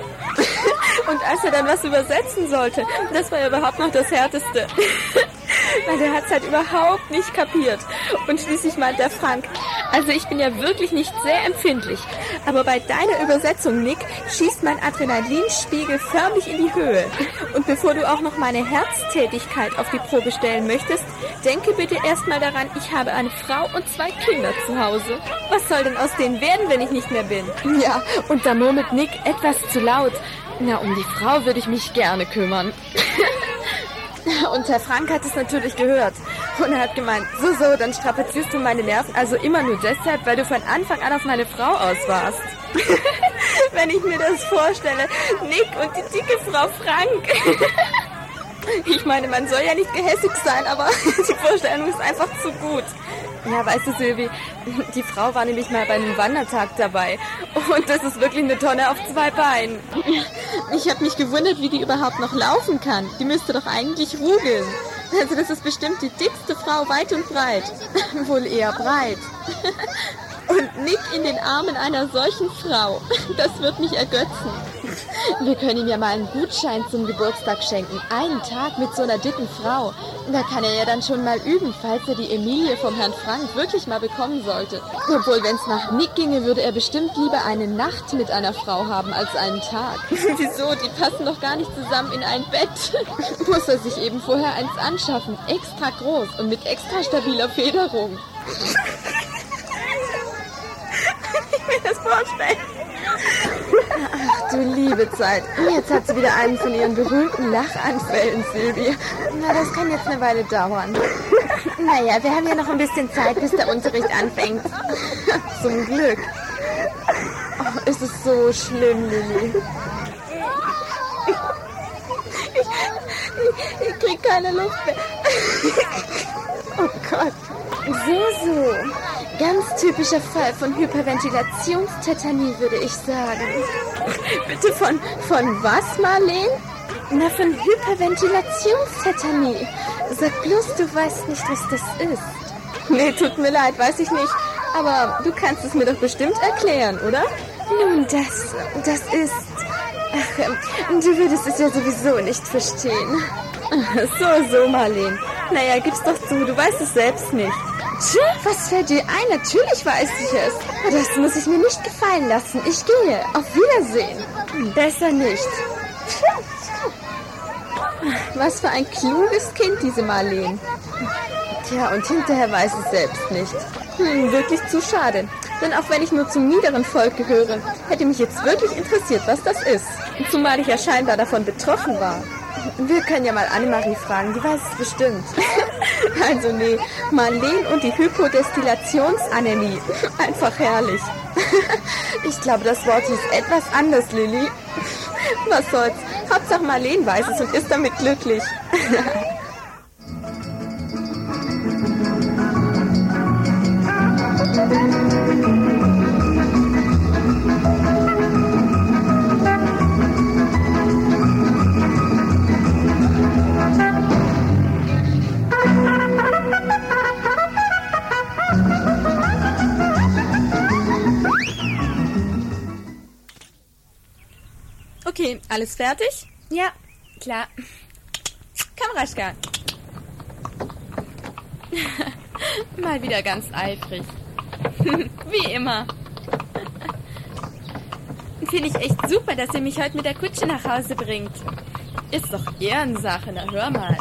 S2: Und als er dann was übersetzen sollte, das war ja überhaupt noch das Härteste. Weil der hat es halt überhaupt nicht kapiert. Und schließlich meint der Frank, also ich bin ja wirklich nicht sehr empfindlich, aber bei deiner Übersetzung, Nick, schießt mein Adrenalinspiegel förmlich in die Höhe. Und bevor du auch noch meine Herztätigkeit auf die Probe stellen möchtest, denke bitte erstmal daran, ich habe eine Frau und zwei Kinder zu Hause. Was soll denn aus denen werden, wenn ich nicht mehr bin? Ja, und da murmelt Nick etwas zu laut. Na, um die Frau würde ich mich gerne kümmern. Und Herr Frank hat es natürlich gehört. Und er hat gemeint, so, so, dann strapazierst du meine Nerven also immer nur deshalb, weil du von Anfang an auf meine Frau aus warst. Wenn ich mir das vorstelle, Nick und die dicke Frau Frank. Ich meine, man soll ja nicht gehässig sein, aber die Vorstellung ist einfach zu gut. Ja, weißt du, Silvi, die Frau war nämlich mal bei einem Wandertag dabei. Und das ist wirklich eine Tonne auf zwei Beinen. Ich habe mich gewundert, wie die überhaupt noch laufen kann. Die müsste doch eigentlich rugeln. Also das ist bestimmt die dickste Frau weit und breit. Wohl eher breit. Und Nick in den Armen einer solchen Frau. Das wird mich ergötzen. Wir können ihm ja mal einen Gutschein zum Geburtstag schenken. Einen Tag mit so einer dicken Frau. Da kann er ja dann schon mal üben, falls er die Emilie vom Herrn Frank wirklich mal bekommen sollte. Obwohl, wenn es nach Nick ginge, würde er bestimmt lieber eine Nacht mit einer Frau haben als einen Tag. Wieso? Die passen doch gar nicht zusammen in ein Bett. Muss er sich eben vorher eins anschaffen. Extra groß und mit extra stabiler Federung. Mir das vorstellen. Ach du liebe Zeit. Jetzt hat sie wieder einen von ihren berühmten Lachanfällen, Silvia. Na, das kann jetzt eine Weile dauern. Naja, wir haben ja noch ein bisschen Zeit, bis der Unterricht anfängt. Zum Glück. Oh, ist es so schlimm, Lilly. Ich, ich, ich krieg keine Luft mehr. Oh Gott. So, so. Ganz typischer Fall von Hyperventilationstätanie, würde ich sagen. Bitte von, von was, Marlene? Na, von Hyperventilationstätanie. Sag bloß, du weißt nicht, was das ist. Nee, tut mir leid, weiß ich nicht. Aber du kannst es mir doch bestimmt erklären, oder? Nun, das, das ist... Ach, ähm, du würdest es ja sowieso nicht verstehen. So, so, Marlene. Naja, gib's doch zu, du weißt es selbst nicht. Tja, was fällt dir ein? Natürlich weiß ich es. Das muss ich mir nicht gefallen lassen. Ich gehe. Auf Wiedersehen. Besser nicht. Was für ein kluges Kind, diese Marlene. Tja, und hinterher weiß es selbst nicht. Hm, wirklich zu schade. Denn auch wenn ich nur zum niederen Volk gehöre, hätte mich jetzt wirklich interessiert, was das ist. Zumal ich ja scheinbar davon betroffen war. Wir können ja mal Annemarie fragen, die weiß es bestimmt. Also nee, Marleen und die Hypodestillationsanämie. Einfach herrlich. Ich glaube, das Wort hieß etwas anders, Lilly. Was soll's? Hauptsache Marleen weiß es und ist damit glücklich. Alles fertig?
S11: Ja, klar.
S2: Komm, Raschka. Mal wieder ganz eifrig. Wie immer. Finde ich echt super, dass ihr mich heute mit der Kutsche nach Hause bringt. Ist doch Ehrensache, na hör mal.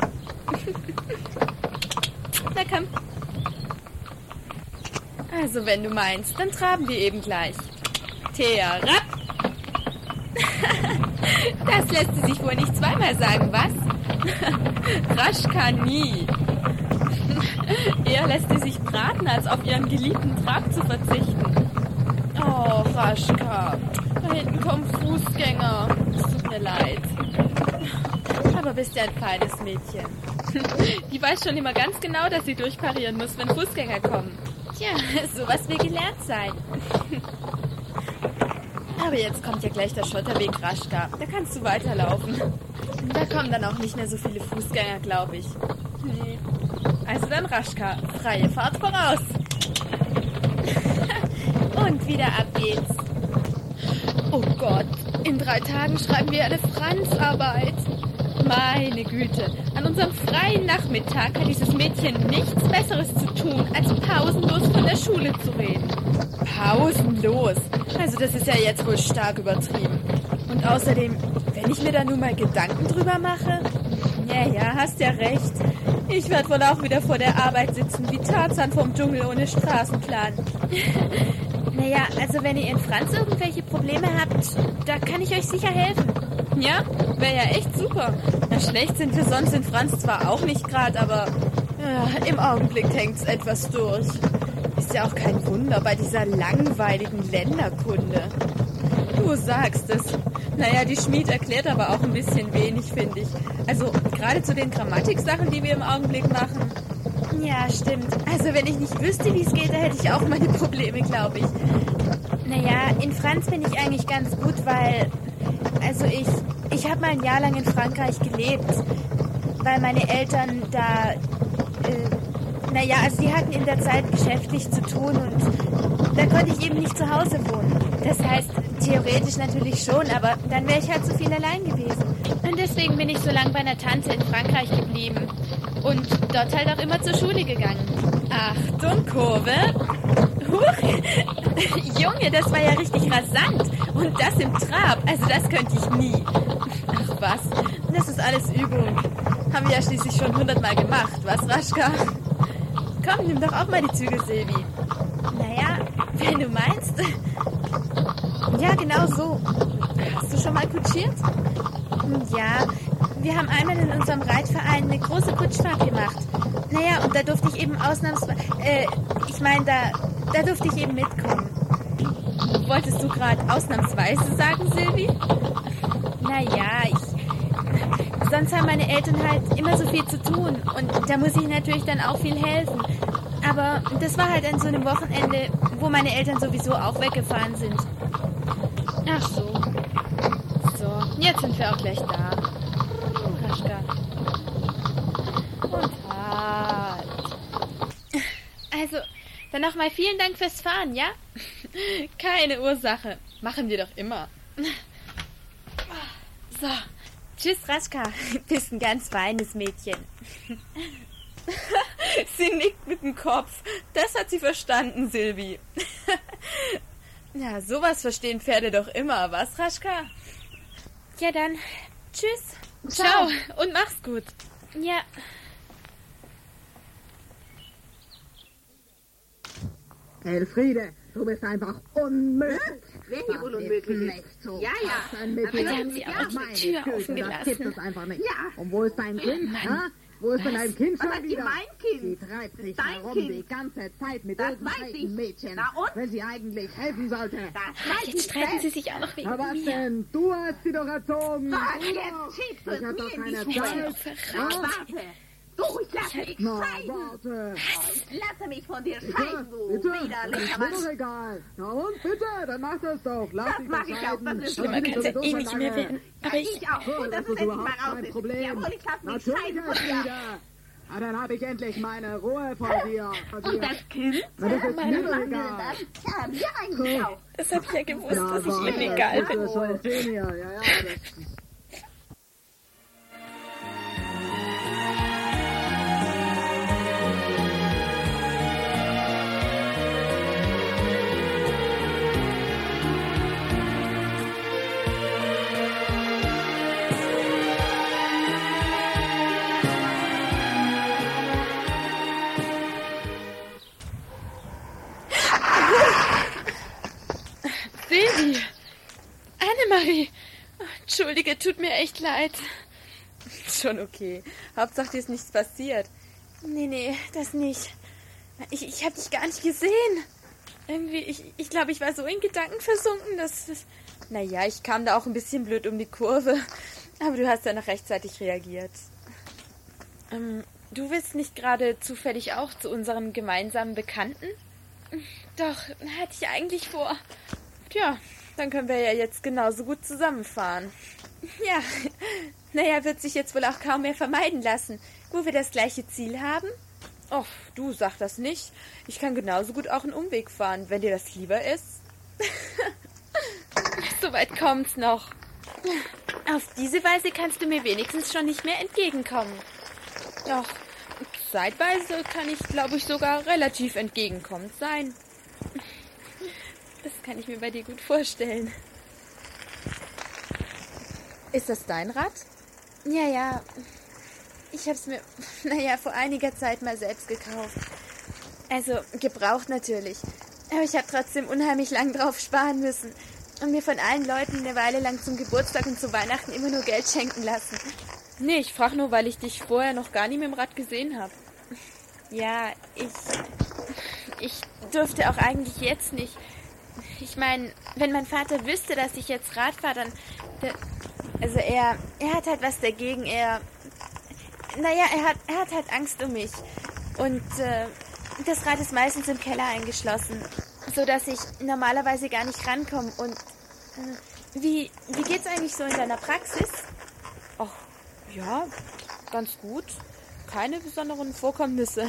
S2: na komm. Also, wenn du meinst, dann traben wir eben gleich. Thea, rapp! Das lässt sie sich wohl nicht zweimal sagen, was? Raschka nie. Eher lässt sie sich braten, als auf ihren geliebten Trab zu verzichten. Oh, Raschka, da hinten kommen Fußgänger. Es tut mir leid. Aber bist ja ein feines Mädchen. Die weiß schon immer ganz genau, dass sie durchparieren muss, wenn Fußgänger kommen. Tja, sowas will gelernt sein. Aber jetzt kommt ja gleich der Schotterweg Raschka. Da kannst du weiterlaufen. Da kommen dann auch nicht mehr so viele Fußgänger, glaube ich. Nee. Also dann Raschka, freie Fahrt voraus. Und wieder ab geht's. Oh Gott, in drei Tagen schreiben wir eine Franzarbeit. Meine Güte, an unserem freien Nachmittag hat dieses Mädchen nichts Besseres zu tun, als pausenlos von der Schule zu reden. Pausenlos? Also das ist ja jetzt wohl stark übertrieben. Und außerdem, wenn ich mir da nur mal Gedanken drüber mache, ja, ja, hast ja recht. Ich werde wohl auch wieder vor der Arbeit sitzen, wie Tarzan vom Dschungel ohne Straßenplan. naja, also wenn ihr in Franz irgendwelche Probleme habt, da kann ich euch sicher helfen. Ja, wäre ja echt super. Na, schlecht sind wir sonst in Franz zwar auch nicht gerade, aber ja, im Augenblick hängt's etwas durch. Ist ja auch kein Wunder bei dieser langweiligen Länderkunde. Du sagst es. Naja, die Schmied erklärt aber auch ein bisschen wenig, finde ich. Also gerade zu den Grammatiksachen, die wir im Augenblick machen. Ja, stimmt. Also wenn ich nicht wüsste, wie es geht, da hätte ich auch meine Probleme, glaube ich. Naja, in Franz bin ich eigentlich ganz gut, weil... Also ich... Ich habe mal ein Jahr lang in Frankreich gelebt, weil meine Eltern da... Naja, also die hatten in der Zeit geschäftlich zu tun und da konnte ich eben nicht zu Hause wohnen. Das heißt, theoretisch natürlich schon, aber dann wäre ich halt zu viel allein gewesen. Und deswegen bin ich so lange bei einer Tante in Frankreich geblieben. Und dort halt auch immer zur Schule gegangen. Achtung, Kurve. Huch. Junge, das war ja richtig rasant. Und das im Trab. Also das könnte ich nie. Ach was, das ist alles Übung. Haben wir ja schließlich schon hundertmal gemacht, was, Raschka? Komm, nimm doch auch mal die Züge, Silvi. Naja, wenn du meinst. Ja, genau so. Hast du schon mal kutschiert? Ja, wir haben einmal in unserem Reitverein eine große Kutschfahrt gemacht. Naja, und da durfte ich eben ausnahmsweise, äh, ich meine, da, da durfte ich eben mitkommen. Wolltest du gerade ausnahmsweise sagen, Silvi? Naja, ich, sonst haben meine Eltern halt immer so viel zu tun und da muss ich natürlich dann auch viel helfen. Aber das war halt an so einem Wochenende, wo meine Eltern sowieso auch weggefahren sind. Ach so. So, jetzt sind wir auch gleich da. Raschka. Und halt. Also, dann nochmal vielen Dank fürs Fahren, ja? Keine Ursache. Machen wir doch immer. So. Tschüss, Raschka. Bist ein ganz feines Mädchen. sie nickt mit dem Kopf. Das hat sie verstanden, Silvi. ja, sowas verstehen Pferde doch immer, was, Raschka? Ja, dann. Tschüss. Ciao. und mach's gut. Ja.
S12: Elfriede, du bist einfach unmöglich.
S5: Wer hier wohl unmöglich
S12: nicht
S5: ist?
S12: zu
S5: Ja, ja. Aber da haben sie auch die
S2: Tür offen
S12: Das gibt
S2: gelassen.
S12: es einfach nicht.
S5: Ja.
S12: Und wo ist dein Kind? ha? Wo ist denn dein Kind
S5: Was
S12: schon
S5: hier
S12: wieder?
S5: mein Kind?
S12: Sie treibt sich
S5: Dein
S12: herum
S5: Kind.
S12: die ganze Zeit mit
S5: Das
S12: irgendwelchen
S5: ich.
S12: Mädchen,
S5: Na und?
S12: wenn sie eigentlich helfen sollte.
S5: Das weiß
S2: Jetzt
S5: ich
S2: streiten sie sich auch noch wegen
S12: Aber was
S2: mir.
S12: denn? Du hast sie doch erzogen.
S5: Was, jetzt
S12: doch.
S5: schiebst du
S12: Ich
S5: es
S12: hab
S5: mir
S12: doch
S5: in
S12: keine
S5: die Schuhe.
S12: Zeit.
S5: Na,
S12: Ja?
S5: warte. Du, ich lass mich scheiden.
S12: warte.
S5: Ich lasse mich von dir
S12: Bitte,
S5: scheiden, du
S12: bitte.
S5: widerlicher
S12: Ist mir
S5: Mann.
S12: doch egal. Na und, bitte, dann mach das doch. Lass
S5: Das
S12: dich
S5: mach ich auch,
S12: scheiden.
S5: das ist
S12: Das
S2: Schlimmer kann's ja eh nicht mehr werden. Aber
S5: Ja,
S2: ich...
S5: ich auch.
S12: So,
S5: Und das
S12: das
S5: ist
S12: ist
S5: endlich mal
S12: kein
S5: raus.
S12: Problem.
S5: Jawohl, ich lass mich
S12: Natürlich
S5: scheiden von dir.
S12: wieder. Ah, dann habe ich endlich meine Ruhe vor dir. Vor dir.
S5: Und das Kind?
S12: Das ist
S5: Meine
S12: mir doch
S5: Mann das. Tja, mir eigentlich auch.
S2: Das habe ich ja gewusst,
S12: Ja,
S2: dass ich
S12: aber
S2: Ihnen
S12: das
S2: egal
S12: ist
S2: bin.
S12: schon Senior. Ja, ja, das,
S2: Annemarie! Entschuldige, tut mir echt leid. Schon okay. Hauptsache, dir ist nichts passiert. Nee, nee, das nicht. Ich, ich habe dich gar nicht gesehen. Irgendwie, ich, ich glaube, ich war so in Gedanken versunken, dass das... Naja, ich kam da auch ein bisschen blöd um die Kurve. Aber du hast ja noch rechtzeitig reagiert. Ähm, du willst nicht gerade zufällig auch zu unserem gemeinsamen Bekannten? Doch, hatte ich eigentlich vor. Tja, dann können wir ja jetzt genauso gut zusammenfahren. Ja, naja, wird sich jetzt wohl auch kaum mehr vermeiden lassen, wo wir das gleiche Ziel haben. Och, du sag das nicht. Ich kann genauso gut auch einen Umweg fahren, wenn dir das lieber ist. Soweit kommt's noch. Auf diese Weise kannst du mir wenigstens schon nicht mehr entgegenkommen. Doch, zeitweise kann ich, glaube ich, sogar relativ entgegenkommend sein. Das kann ich mir bei dir gut vorstellen. Ist das dein Rad? Ja, ja. Ich hab's mir, naja, vor einiger Zeit mal selbst gekauft. Also, gebraucht natürlich. Aber ich habe trotzdem unheimlich lang drauf sparen müssen. Und mir von allen Leuten eine Weile lang zum Geburtstag und zu Weihnachten immer nur Geld schenken lassen. Nee, ich frage nur, weil ich dich vorher noch gar nie mit dem Rad gesehen habe. Ja, ich. Ich dürfte auch eigentlich jetzt nicht. Ich meine, wenn mein Vater wüsste, dass ich jetzt Rad fahre, dann. Der, also er. Er hat halt was dagegen. Er. Naja, er hat, er hat halt Angst um mich. Und äh, das Rad ist meistens im Keller eingeschlossen. So dass ich normalerweise gar nicht rankomme. Und. Äh, wie, wie geht's eigentlich so in deiner Praxis? Ach, ja, ganz gut. Keine besonderen Vorkommnisse.